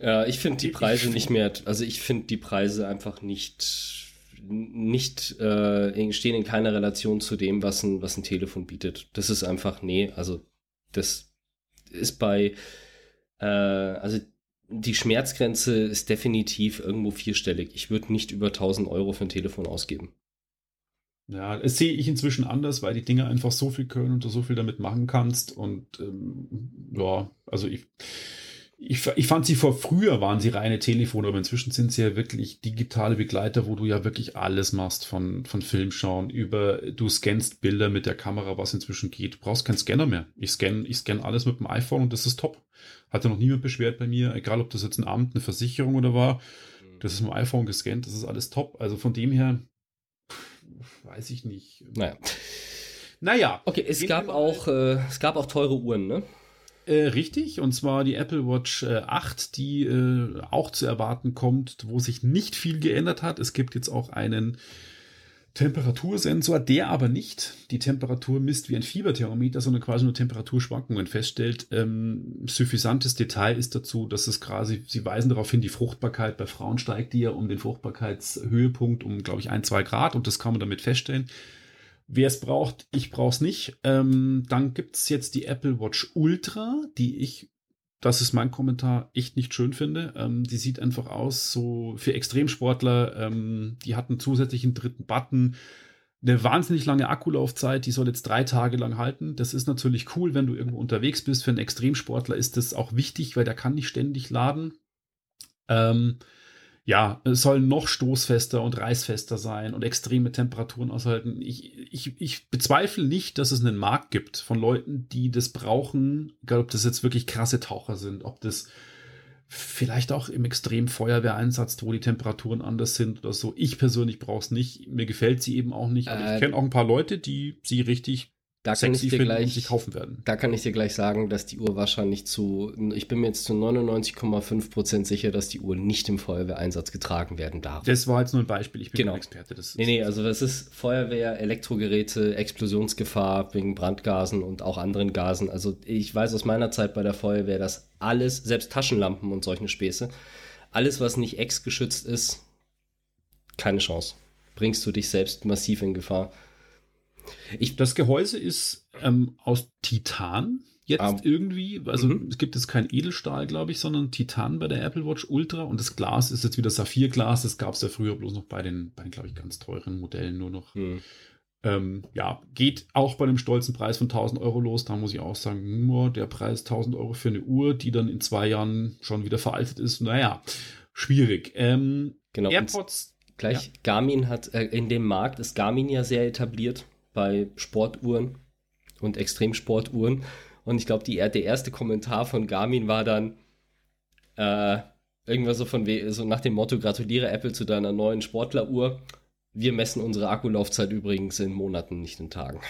ja, ich finde die Preise nicht mehr, also ich finde die Preise einfach nicht, nicht, äh, stehen in keiner Relation zu dem, was ein, was ein Telefon bietet. Das ist einfach, nee, also das ist bei, äh, also die Schmerzgrenze ist definitiv irgendwo vierstellig. Ich würde nicht über 1000 Euro für ein Telefon ausgeben. Ja, das sehe ich inzwischen anders, weil die Dinge einfach so viel können und du so viel damit machen kannst. Und ähm, ja, also ich, ich, ich fand sie vor früher waren sie reine Telefone, aber inzwischen sind sie ja wirklich digitale Begleiter, wo du ja wirklich alles machst von, von Filmschauen über, du scannst Bilder mit der Kamera, was inzwischen geht. Du brauchst keinen Scanner mehr. Ich scanne, ich scanne alles mit dem iPhone und das ist top. Hatte noch niemand beschwert bei mir, egal ob das jetzt ein Amt, eine Versicherung oder war. Mhm. Das ist mit dem iPhone gescannt, das ist alles top. Also von dem her, weiß ich nicht. Naja. Naja. Okay, es gab auch, äh, es gab auch teure Uhren, ne? Äh, richtig, und zwar die Apple Watch äh, 8, die äh, auch zu erwarten kommt, wo sich nicht viel geändert hat. Es gibt jetzt auch einen Temperatursensor, der aber nicht die Temperatur misst wie ein Fieberthermometer, sondern quasi nur Temperaturschwankungen feststellt. Ähm, suffisantes Detail ist dazu, dass es quasi, sie weisen darauf hin, die Fruchtbarkeit bei Frauen steigt ja um den Fruchtbarkeitshöhepunkt um, glaube ich, ein, zwei Grad und das kann man damit feststellen. Wer es braucht, ich brauche es nicht. Ähm, dann gibt es jetzt die Apple Watch Ultra, die ich, das ist mein Kommentar, echt nicht schön finde. Ähm, die sieht einfach aus, so für Extremsportler, ähm, die hat einen zusätzlichen dritten Button. Eine wahnsinnig lange Akkulaufzeit, die soll jetzt drei Tage lang halten. Das ist natürlich cool, wenn du irgendwo unterwegs bist. Für einen Extremsportler ist das auch wichtig, weil der kann nicht ständig laden. Ähm, ja, es soll noch stoßfester und reißfester sein und extreme Temperaturen aushalten. Ich, ich, ich bezweifle nicht, dass es einen Markt gibt von Leuten, die das brauchen, egal ob das jetzt wirklich krasse Taucher sind, ob das vielleicht auch im extremen Feuerwehreinsatz, wo die Temperaturen anders sind oder so. Ich persönlich brauche es nicht. Mir gefällt sie eben auch nicht. Aber äh, ich kenne auch ein paar Leute, die sie richtig da kann ich dir gleich, und kaufen werden. Da kann ich dir gleich sagen, dass die Uhr wahrscheinlich zu, ich bin mir jetzt zu 99,5% sicher, dass die Uhr nicht im Feuerwehreinsatz getragen werden darf. Das war jetzt nur ein Beispiel, ich bin genau. Experte. Das nee, nee, also das ist Feuerwehr, Elektrogeräte, Explosionsgefahr wegen Brandgasen und auch anderen Gasen. Also ich weiß aus meiner Zeit bei der Feuerwehr, dass alles, selbst Taschenlampen und solche Späße, alles, was nicht ex-geschützt ist, keine Chance. Bringst du dich selbst massiv in Gefahr. Ich, das Gehäuse ist ähm, aus Titan jetzt um, irgendwie. Also mhm. es gibt jetzt kein Edelstahl, glaube ich, sondern Titan bei der Apple Watch Ultra. Und das Glas ist jetzt wieder Saphirglas. Das gab es ja früher bloß noch bei den, bei den glaube ich, ganz teuren Modellen nur noch. Mhm. Ähm, ja, geht auch bei einem stolzen Preis von 1000 Euro los. Da muss ich auch sagen, nur der Preis 1000 Euro für eine Uhr, die dann in zwei Jahren schon wieder veraltet ist. Naja, schwierig. Ähm, genau. AirPods. Gleich, ja. Garmin hat, äh, in dem Markt ist Garmin ja sehr etabliert bei Sportuhren und Extremsportuhren. Und ich glaube, der erste Kommentar von Garmin war dann äh, irgendwas so von so nach dem Motto: Gratuliere Apple zu deiner neuen Sportleruhr. Wir messen unsere Akkulaufzeit übrigens in Monaten, nicht in Tagen.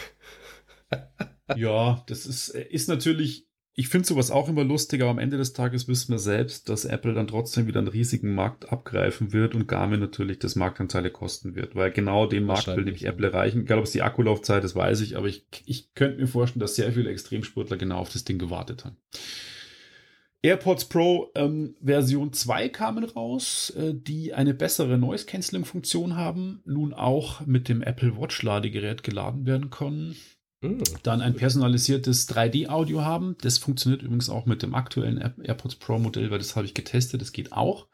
ja, das ist, ist natürlich ich finde sowas auch immer lustig, aber am Ende des Tages wissen wir selbst, dass Apple dann trotzdem wieder einen riesigen Markt abgreifen wird und Garmin natürlich das Marktanteile kosten wird, weil genau den Markt will nämlich Apple erreichen. Egal ob es die Akkulaufzeit ist, weiß ich, aber ich, ich könnte mir vorstellen, dass sehr viele Extremsportler genau auf das Ding gewartet haben. AirPods Pro ähm, Version 2 kamen raus, äh, die eine bessere Noise Cancelling Funktion haben, nun auch mit dem Apple Watch Ladegerät geladen werden können. Mhm. Dann ein personalisiertes 3D-Audio haben. Das funktioniert übrigens auch mit dem aktuellen AirPods Pro Modell, weil das habe ich getestet. Das geht auch.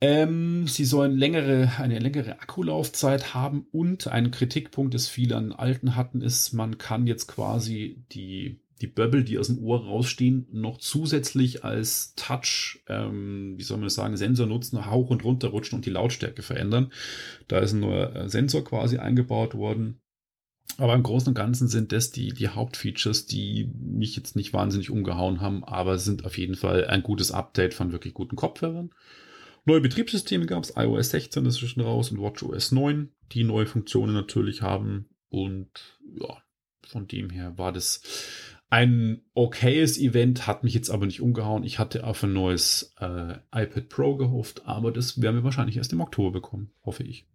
Ähm, sie sollen längere, eine längere Akkulaufzeit haben und ein Kritikpunkt, das viele an alten hatten, ist, man kann jetzt quasi die, die Bubble, die aus dem Ohr rausstehen, noch zusätzlich als Touch, ähm, wie soll man das sagen, Sensor nutzen, hoch und runter rutschen und die Lautstärke verändern. Da ist ein neuer Sensor quasi eingebaut worden. Aber im Großen und Ganzen sind das die, die Hauptfeatures, die mich jetzt nicht wahnsinnig umgehauen haben, aber sind auf jeden Fall ein gutes Update von wirklich guten Kopfhörern. Neue Betriebssysteme gab es, iOS 16 ist schon raus und WatchOS 9, die neue Funktionen natürlich haben. Und ja, von dem her war das ein okayes Event, hat mich jetzt aber nicht umgehauen. Ich hatte auf ein neues äh, iPad Pro gehofft, aber das werden wir wahrscheinlich erst im Oktober bekommen, hoffe ich.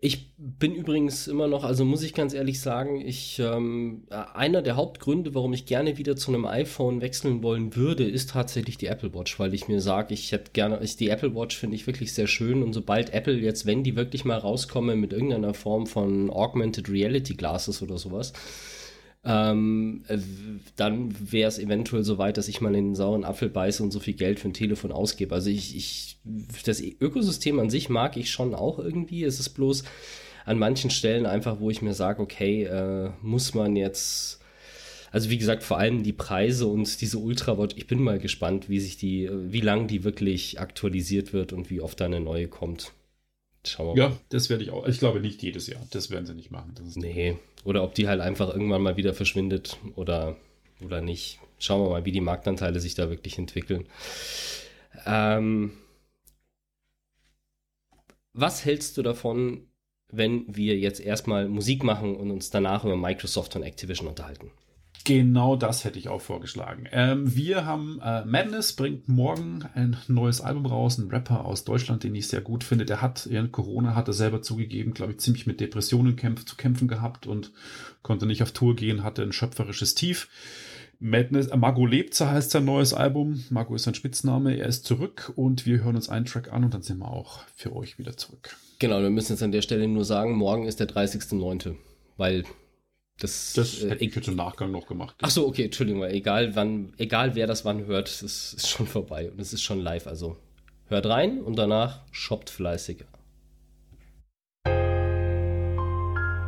Ich bin übrigens immer noch, also muss ich ganz ehrlich sagen, ich ähm, einer der Hauptgründe, warum ich gerne wieder zu einem iPhone wechseln wollen würde, ist tatsächlich die Apple Watch, weil ich mir sage, ich hätte gerne, ich, die Apple Watch finde ich wirklich sehr schön und sobald Apple jetzt, wenn die wirklich mal rauskommen mit irgendeiner Form von Augmented Reality Glasses oder sowas, ähm, äh, dann wäre es eventuell so weit, dass ich mal in den sauren Apfel beiße und so viel Geld für ein Telefon ausgebe. Also ich, ich, das Ökosystem an sich mag ich schon auch irgendwie. Es ist bloß an manchen Stellen einfach, wo ich mir sage, okay, äh, muss man jetzt also wie gesagt, vor allem die Preise und diese Ultrawatch, ich bin mal gespannt, wie sich die, wie lang die wirklich aktualisiert wird und wie oft da eine neue kommt. Schauen wir ja, das werde ich auch. Ich glaube nicht jedes Jahr. Das werden sie nicht machen. nee. Oder ob die halt einfach irgendwann mal wieder verschwindet oder, oder nicht. Schauen wir mal, wie die Marktanteile sich da wirklich entwickeln. Ähm, was hältst du davon, wenn wir jetzt erstmal Musik machen und uns danach über Microsoft und Activision unterhalten? Genau das hätte ich auch vorgeschlagen. Ähm, wir haben äh, Madness bringt morgen ein neues Album raus, ein Rapper aus Deutschland, den ich sehr gut finde. Der hat während Corona hat er selber zugegeben, glaube ich, ziemlich mit Depressionen kämpf zu kämpfen gehabt und konnte nicht auf Tour gehen, hatte ein schöpferisches Tief. Madness, äh, Margo lebt, heißt sein neues Album. Margo ist sein Spitzname. Er ist zurück und wir hören uns einen Track an und dann sind wir auch für euch wieder zurück. Genau, wir müssen jetzt an der Stelle nur sagen, morgen ist der 30.09., weil das, das äh, hätte ich jetzt im Nachgang noch gemacht. Ach so, okay, Entschuldigung, egal wann, egal wer das wann hört, es ist schon vorbei und es ist schon live. Also hört rein und danach shoppt fleißig.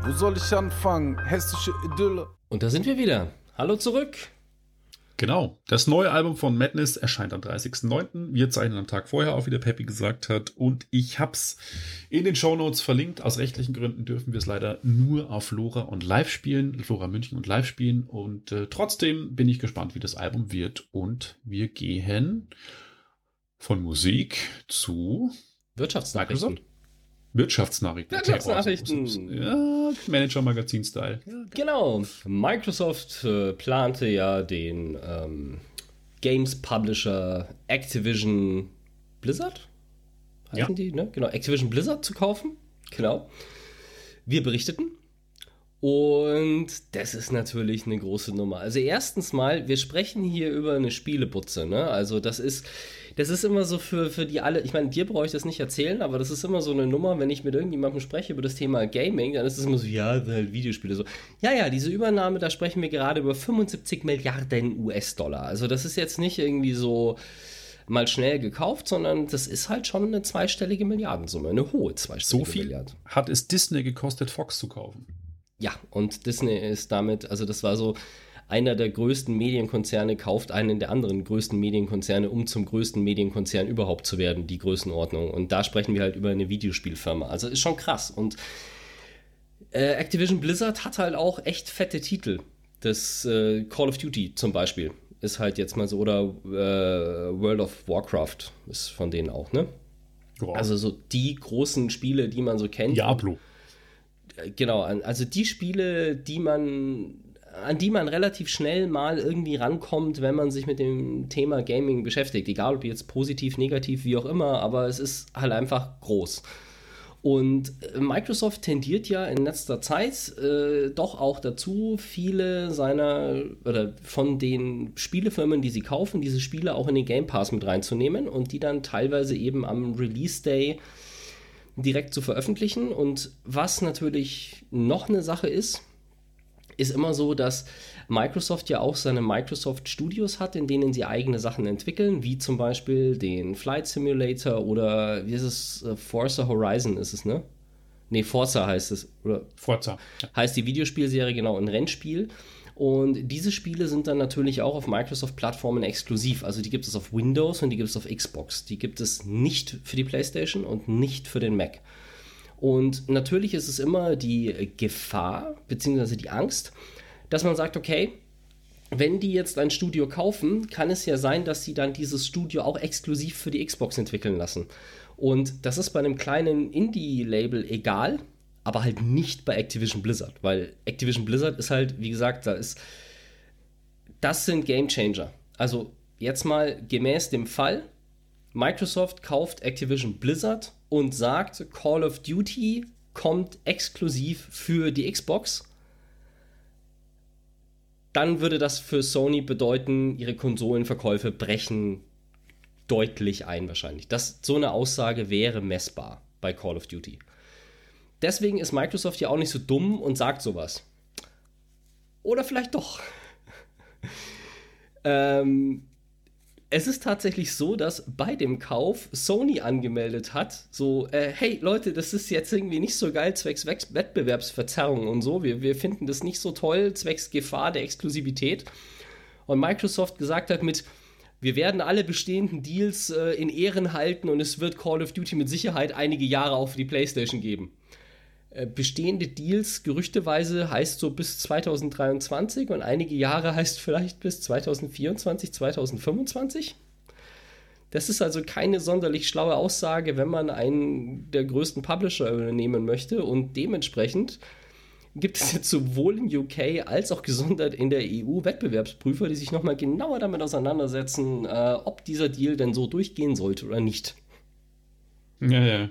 Wo soll ich anfangen? Hessische Idylle. Und da sind wir wieder. Hallo zurück. Genau. Das neue Album von Madness erscheint am 30.09. Wir zeichnen am Tag vorher auf, wie der Peppy gesagt hat. Und ich hab's in den Show Notes verlinkt. Aus rechtlichen Gründen dürfen wir es leider nur auf Lora und Live spielen. Lora München und Live spielen. Und äh, trotzdem bin ich gespannt, wie das Album wird. Und wir gehen von Musik zu Wirtschaftsnachrichten. Wirtschaftsnachrichten. Wirtschaftsnachrichten. Ja, Manager-Magazin-Style. Ja, genau. Microsoft äh, plante ja den ähm, Games-Publisher Activision Blizzard. Heißen ja. die, ne? Genau, Activision Blizzard zu kaufen. Genau. Wir berichteten. Und das ist natürlich eine große Nummer. Also erstens mal, wir sprechen hier über eine Spielebutze, ne? Also das ist, das ist immer so für, für die alle, ich meine, dir brauche ich das nicht erzählen, aber das ist immer so eine Nummer, wenn ich mit irgendjemandem spreche über das Thema Gaming, dann ist es immer so, ja, halt Videospiele so. Ja, ja, diese Übernahme, da sprechen wir gerade über 75 Milliarden US-Dollar. Also das ist jetzt nicht irgendwie so mal schnell gekauft, sondern das ist halt schon eine zweistellige Milliardensumme, eine hohe zweistellige so viel Milliarden. Hat es Disney gekostet, Fox zu kaufen? Ja, und Disney ist damit, also das war so, einer der größten Medienkonzerne kauft einen der anderen größten Medienkonzerne, um zum größten Medienkonzern überhaupt zu werden, die Größenordnung. Und da sprechen wir halt über eine Videospielfirma. Also ist schon krass. Und äh, Activision Blizzard hat halt auch echt fette Titel. Das äh, Call of Duty zum Beispiel ist halt jetzt mal so, oder äh, World of Warcraft ist von denen auch, ne? Wow. Also so die großen Spiele, die man so kennt. Diablo. Äh, genau, also die Spiele, die man an die man relativ schnell mal irgendwie rankommt, wenn man sich mit dem Thema Gaming beschäftigt. Egal ob jetzt positiv, negativ, wie auch immer, aber es ist halt einfach groß. Und äh, Microsoft tendiert ja in letzter Zeit äh, doch auch dazu, viele seiner oder von den Spielefirmen, die sie kaufen, diese Spiele auch in den Game Pass mit reinzunehmen und die dann teilweise eben am Release Day direkt zu veröffentlichen. Und was natürlich noch eine Sache ist, ist immer so, dass Microsoft ja auch seine Microsoft Studios hat, in denen sie eigene Sachen entwickeln, wie zum Beispiel den Flight Simulator oder wie ist es, äh, Forza Horizon ist es, ne? Ne, Forza heißt es. Oder Forza. Heißt die Videospielserie, genau, ein Rennspiel. Und diese Spiele sind dann natürlich auch auf Microsoft-Plattformen exklusiv. Also die gibt es auf Windows und die gibt es auf Xbox. Die gibt es nicht für die PlayStation und nicht für den Mac. Und natürlich ist es immer die Gefahr bzw. die Angst, dass man sagt, okay, wenn die jetzt ein Studio kaufen, kann es ja sein, dass sie dann dieses Studio auch exklusiv für die Xbox entwickeln lassen. Und das ist bei einem kleinen Indie-Label egal, aber halt nicht bei Activision Blizzard, weil Activision Blizzard ist halt, wie gesagt, da ist. Das sind Game Changer. Also jetzt mal gemäß dem Fall, Microsoft kauft Activision Blizzard und sagt, Call of Duty kommt exklusiv für die Xbox dann würde das für Sony bedeuten, ihre Konsolenverkäufe brechen deutlich ein wahrscheinlich. Das, so eine Aussage wäre messbar bei Call of Duty. Deswegen ist Microsoft ja auch nicht so dumm und sagt sowas. Oder vielleicht doch. ähm, es ist tatsächlich so, dass bei dem Kauf Sony angemeldet hat, so, äh, hey Leute, das ist jetzt irgendwie nicht so geil, zwecks Wettbewerbsverzerrung und so. Wir, wir finden das nicht so toll, zwecks Gefahr der Exklusivität. Und Microsoft gesagt hat mit, wir werden alle bestehenden Deals äh, in Ehren halten und es wird Call of Duty mit Sicherheit einige Jahre auch für die PlayStation geben. Äh, bestehende Deals, gerüchteweise heißt so bis 2023 und einige Jahre heißt vielleicht bis 2024, 2025. Das ist also keine sonderlich schlaue Aussage, wenn man einen der größten Publisher übernehmen möchte und dementsprechend gibt es jetzt sowohl in UK als auch gesondert in der EU Wettbewerbsprüfer, die sich nochmal genauer damit auseinandersetzen, äh, ob dieser Deal denn so durchgehen sollte oder nicht. Ja, ja.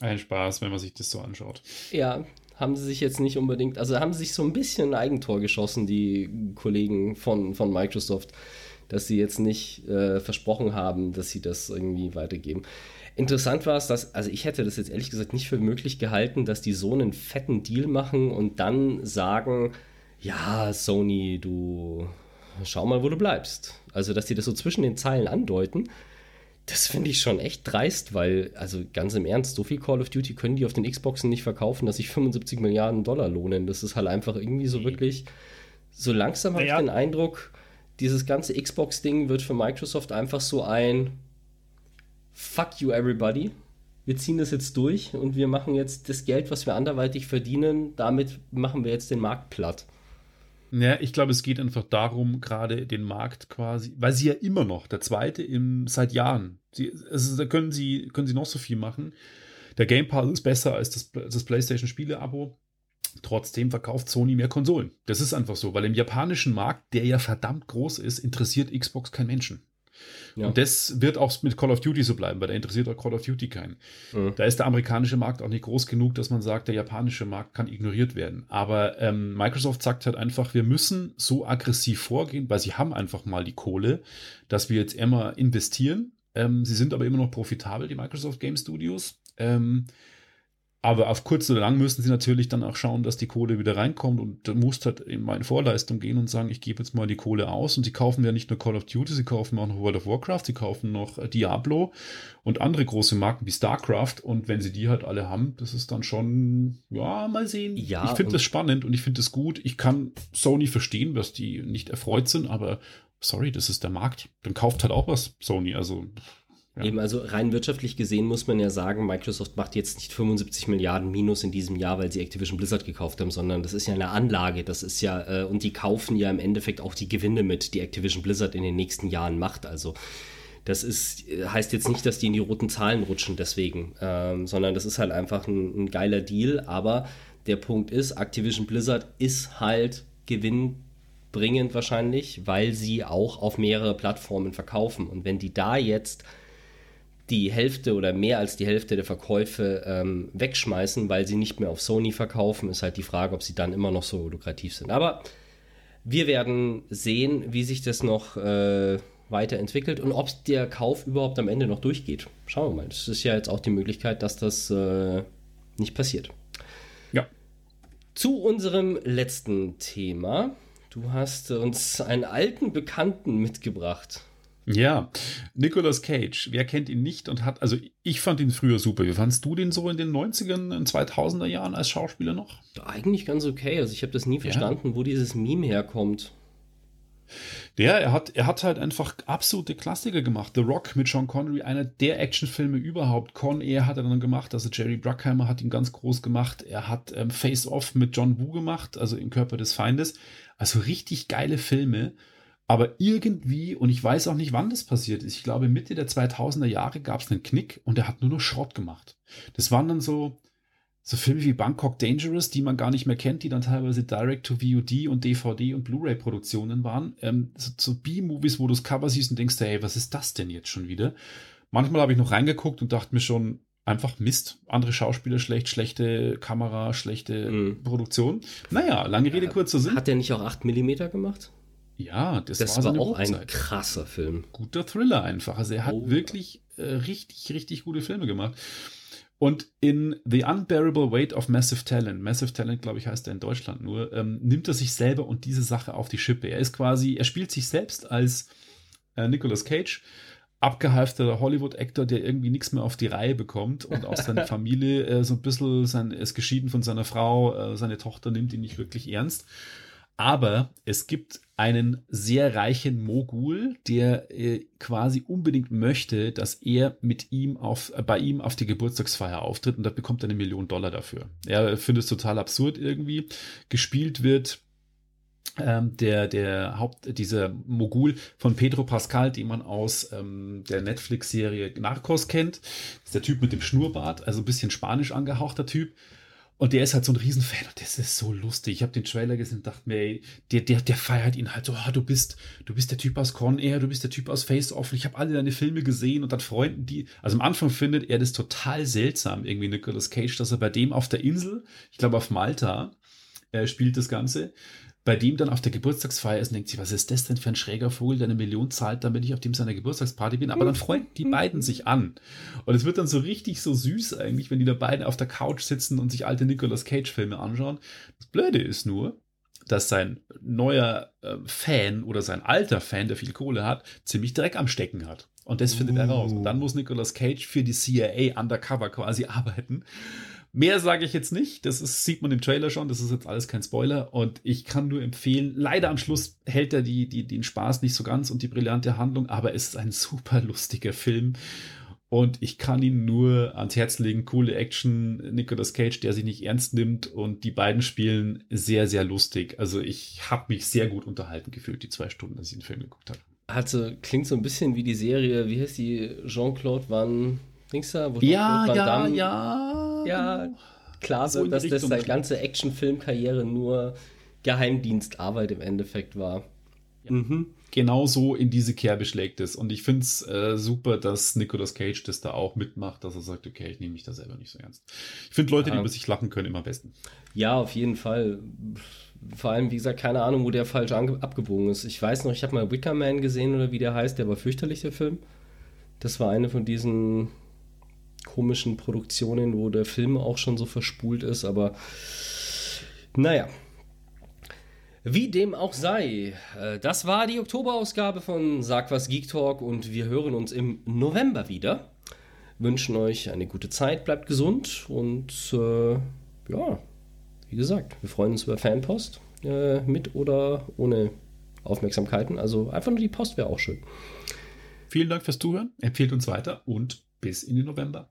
Ein Spaß, wenn man sich das so anschaut. Ja, haben sie sich jetzt nicht unbedingt, also haben sie sich so ein bisschen ein Eigentor geschossen, die Kollegen von, von Microsoft, dass sie jetzt nicht äh, versprochen haben, dass sie das irgendwie weitergeben. Interessant war es, dass, also ich hätte das jetzt ehrlich gesagt nicht für möglich gehalten, dass die so einen fetten Deal machen und dann sagen, ja, Sony, du schau mal, wo du bleibst. Also, dass die das so zwischen den Zeilen andeuten das finde ich schon echt dreist, weil, also ganz im Ernst, so viel Call of Duty können die auf den Xboxen nicht verkaufen, dass sich 75 Milliarden Dollar lohnen. Das ist halt einfach irgendwie so wirklich, so langsam habe naja. ich den Eindruck, dieses ganze Xbox-Ding wird für Microsoft einfach so ein Fuck you everybody. Wir ziehen das jetzt durch und wir machen jetzt das Geld, was wir anderweitig verdienen, damit machen wir jetzt den Markt platt. Ja, ich glaube, es geht einfach darum, gerade den Markt quasi, weil sie ja immer noch, der zweite im, seit Jahren, sie, also da können sie, können sie noch so viel machen. Der Game Pass ist besser als das, das PlayStation-Spiele-Abo. Trotzdem verkauft Sony mehr Konsolen. Das ist einfach so, weil im japanischen Markt, der ja verdammt groß ist, interessiert Xbox kein Menschen. Ja. Und das wird auch mit Call of Duty so bleiben, weil da interessiert auch Call of Duty keinen. Mhm. Da ist der amerikanische Markt auch nicht groß genug, dass man sagt, der japanische Markt kann ignoriert werden. Aber ähm, Microsoft sagt halt einfach, wir müssen so aggressiv vorgehen, weil sie haben einfach mal die Kohle, dass wir jetzt immer investieren. Ähm, sie sind aber immer noch profitabel, die Microsoft Game Studios. Ähm, aber auf kurz oder lang müssen sie natürlich dann auch schauen, dass die Kohle wieder reinkommt und du musst halt in meine Vorleistung gehen und sagen, ich gebe jetzt mal die Kohle aus und sie kaufen ja nicht nur Call of Duty, sie kaufen auch noch World of Warcraft, sie kaufen noch äh, Diablo und andere große Marken wie StarCraft und wenn sie die halt alle haben, das ist dann schon, ja, mal sehen. Ja, ich finde das spannend und ich finde das gut. Ich kann Sony verstehen, dass die nicht erfreut sind, aber sorry, das ist der Markt. Dann kauft halt auch was Sony, also Eben, also rein wirtschaftlich gesehen muss man ja sagen, Microsoft macht jetzt nicht 75 Milliarden Minus in diesem Jahr, weil sie Activision Blizzard gekauft haben, sondern das ist ja eine Anlage. Das ist ja, äh, und die kaufen ja im Endeffekt auch die Gewinne mit, die Activision Blizzard in den nächsten Jahren macht. Also das ist, äh, heißt jetzt nicht, dass die in die roten Zahlen rutschen deswegen, ähm, sondern das ist halt einfach ein, ein geiler Deal. Aber der Punkt ist, Activision Blizzard ist halt gewinnbringend wahrscheinlich, weil sie auch auf mehrere Plattformen verkaufen. Und wenn die da jetzt die Hälfte oder mehr als die Hälfte der Verkäufe ähm, wegschmeißen, weil sie nicht mehr auf Sony verkaufen, ist halt die Frage, ob sie dann immer noch so lukrativ sind. Aber wir werden sehen, wie sich das noch äh, weiterentwickelt und ob der Kauf überhaupt am Ende noch durchgeht. Schauen wir mal. Es ist ja jetzt auch die Möglichkeit, dass das äh, nicht passiert. Ja. Zu unserem letzten Thema. Du hast uns einen alten Bekannten mitgebracht. Ja, Nicolas Cage. Wer kennt ihn nicht und hat, also ich fand ihn früher super. Wie fandst du den so in den 90ern, 2000er Jahren als Schauspieler noch? Eigentlich ganz okay. Also ich habe das nie verstanden, ja. wo dieses Meme herkommt. Der, er hat, er hat halt einfach absolute Klassiker gemacht. The Rock mit Sean Connery, einer der Actionfilme überhaupt. Con Air hat er dann gemacht, also Jerry Bruckheimer hat ihn ganz groß gemacht. Er hat ähm, Face Off mit John Woo gemacht, also im Körper des Feindes. Also richtig geile Filme. Aber irgendwie, und ich weiß auch nicht, wann das passiert ist, ich glaube Mitte der 2000er Jahre gab es einen Knick und er hat nur noch Schrott gemacht. Das waren dann so, so Filme wie Bangkok Dangerous, die man gar nicht mehr kennt, die dann teilweise Direct-to-VOD und DVD und Blu-ray-Produktionen waren. Ähm, so, so B-Movies, wo du das Cover siehst und denkst, hey, was ist das denn jetzt schon wieder? Manchmal habe ich noch reingeguckt und dachte mir schon, einfach Mist. Andere Schauspieler schlecht, schlechte Kamera, schlechte mhm. Produktion. Naja, lange Rede, kurzer Sinn. Hat der nicht auch 8 mm gemacht? Ja, das, das war, war auch Hochzeit. ein krasser Film. Guter Thriller einfach. Also er hat oh. wirklich äh, richtig, richtig gute Filme gemacht. Und in The Unbearable Weight of Massive Talent, Massive Talent, glaube ich, heißt er in Deutschland nur, ähm, nimmt er sich selber und diese Sache auf die Schippe. Er ist quasi, er spielt sich selbst als äh, Nicolas Cage, abgehalfterter Hollywood-Actor, der irgendwie nichts mehr auf die Reihe bekommt und auch seine Familie äh, so ein bisschen, sein, ist geschieden von seiner Frau, äh, seine Tochter nimmt ihn nicht wirklich ernst. Aber es gibt einen sehr reichen Mogul, der äh, quasi unbedingt möchte, dass er mit ihm auf, äh, bei ihm auf die Geburtstagsfeier auftritt und da bekommt er eine Million Dollar dafür. Er findet es total absurd irgendwie. Gespielt wird ähm, der, der Haupt, dieser Mogul von Pedro Pascal, den man aus ähm, der Netflix-Serie Narcos kennt. Das ist der Typ mit dem Schnurrbart, also ein bisschen spanisch angehauchter Typ. Und der ist halt so ein Riesenfan und das ist so lustig. Ich habe den Trailer gesehen und dachte mir, ey, der, der, der feiert ihn halt so, oh, du bist, du bist der Typ aus Con Air, du bist der Typ aus Face Off. Ich habe alle deine Filme gesehen und dann freunden die. Also am Anfang findet er das total seltsam, irgendwie Nicolas Cage, dass er bei dem auf der Insel, ich glaube auf Malta, äh, spielt das Ganze, bei dem dann auf der Geburtstagsfeier ist und denkt sich, was ist das denn für ein schräger Vogel, der eine Million zahlt, damit ich auf dem seiner Geburtstagsparty bin. Aber dann freuen die beiden sich an. Und es wird dann so richtig so süß eigentlich, wenn die da beiden auf der Couch sitzen und sich alte Nicolas Cage-Filme anschauen. Das Blöde ist nur, dass sein neuer äh, Fan oder sein alter Fan, der viel Kohle hat, ziemlich Dreck am Stecken hat. Und das findet uh. er raus. Und dann muss Nicolas Cage für die CIA undercover quasi arbeiten. Mehr sage ich jetzt nicht. Das ist, sieht man im Trailer schon. Das ist jetzt alles kein Spoiler. Und ich kann nur empfehlen, leider am Schluss hält er die, die, den Spaß nicht so ganz und die brillante Handlung, aber es ist ein super lustiger Film. Und ich kann ihn nur ans Herz legen. Coole Action. Nicolas Cage, der sich nicht ernst nimmt. Und die beiden spielen sehr, sehr lustig. Also ich habe mich sehr gut unterhalten gefühlt, die zwei Stunden, dass ich den Film geguckt habe. Also klingt so ein bisschen wie die Serie, wie heißt die? Jean-Claude Van Dings da? ja, ja, ja klar so wird, dass das seine ganze Actionfilmkarriere nur Geheimdienstarbeit im Endeffekt war. Ja. Mhm. Genau so in diese Kerbe schlägt es. Und ich finde es äh, super, dass Nicolas Cage das da auch mitmacht, dass er sagt, okay, ich nehme mich da selber nicht so ernst. Ich finde Leute, ja. die über sich lachen können, immer am besten. Ja, auf jeden Fall. Vor allem, wie gesagt, keine Ahnung, wo der falsch abgebogen ist. Ich weiß noch, ich habe mal Wicker Man gesehen oder wie der heißt, der war fürchterlich, der Film. Das war eine von diesen komischen Produktionen, wo der Film auch schon so verspult ist, aber naja. Wie dem auch sei, äh, das war die Oktoberausgabe von Sag was Geek Talk und wir hören uns im November wieder. Wünschen euch eine gute Zeit, bleibt gesund und äh, ja, wie gesagt, wir freuen uns über Fanpost äh, mit oder ohne Aufmerksamkeiten. Also einfach nur die Post wäre auch schön. Vielen Dank fürs Zuhören, empfehlt uns weiter und bis in den November.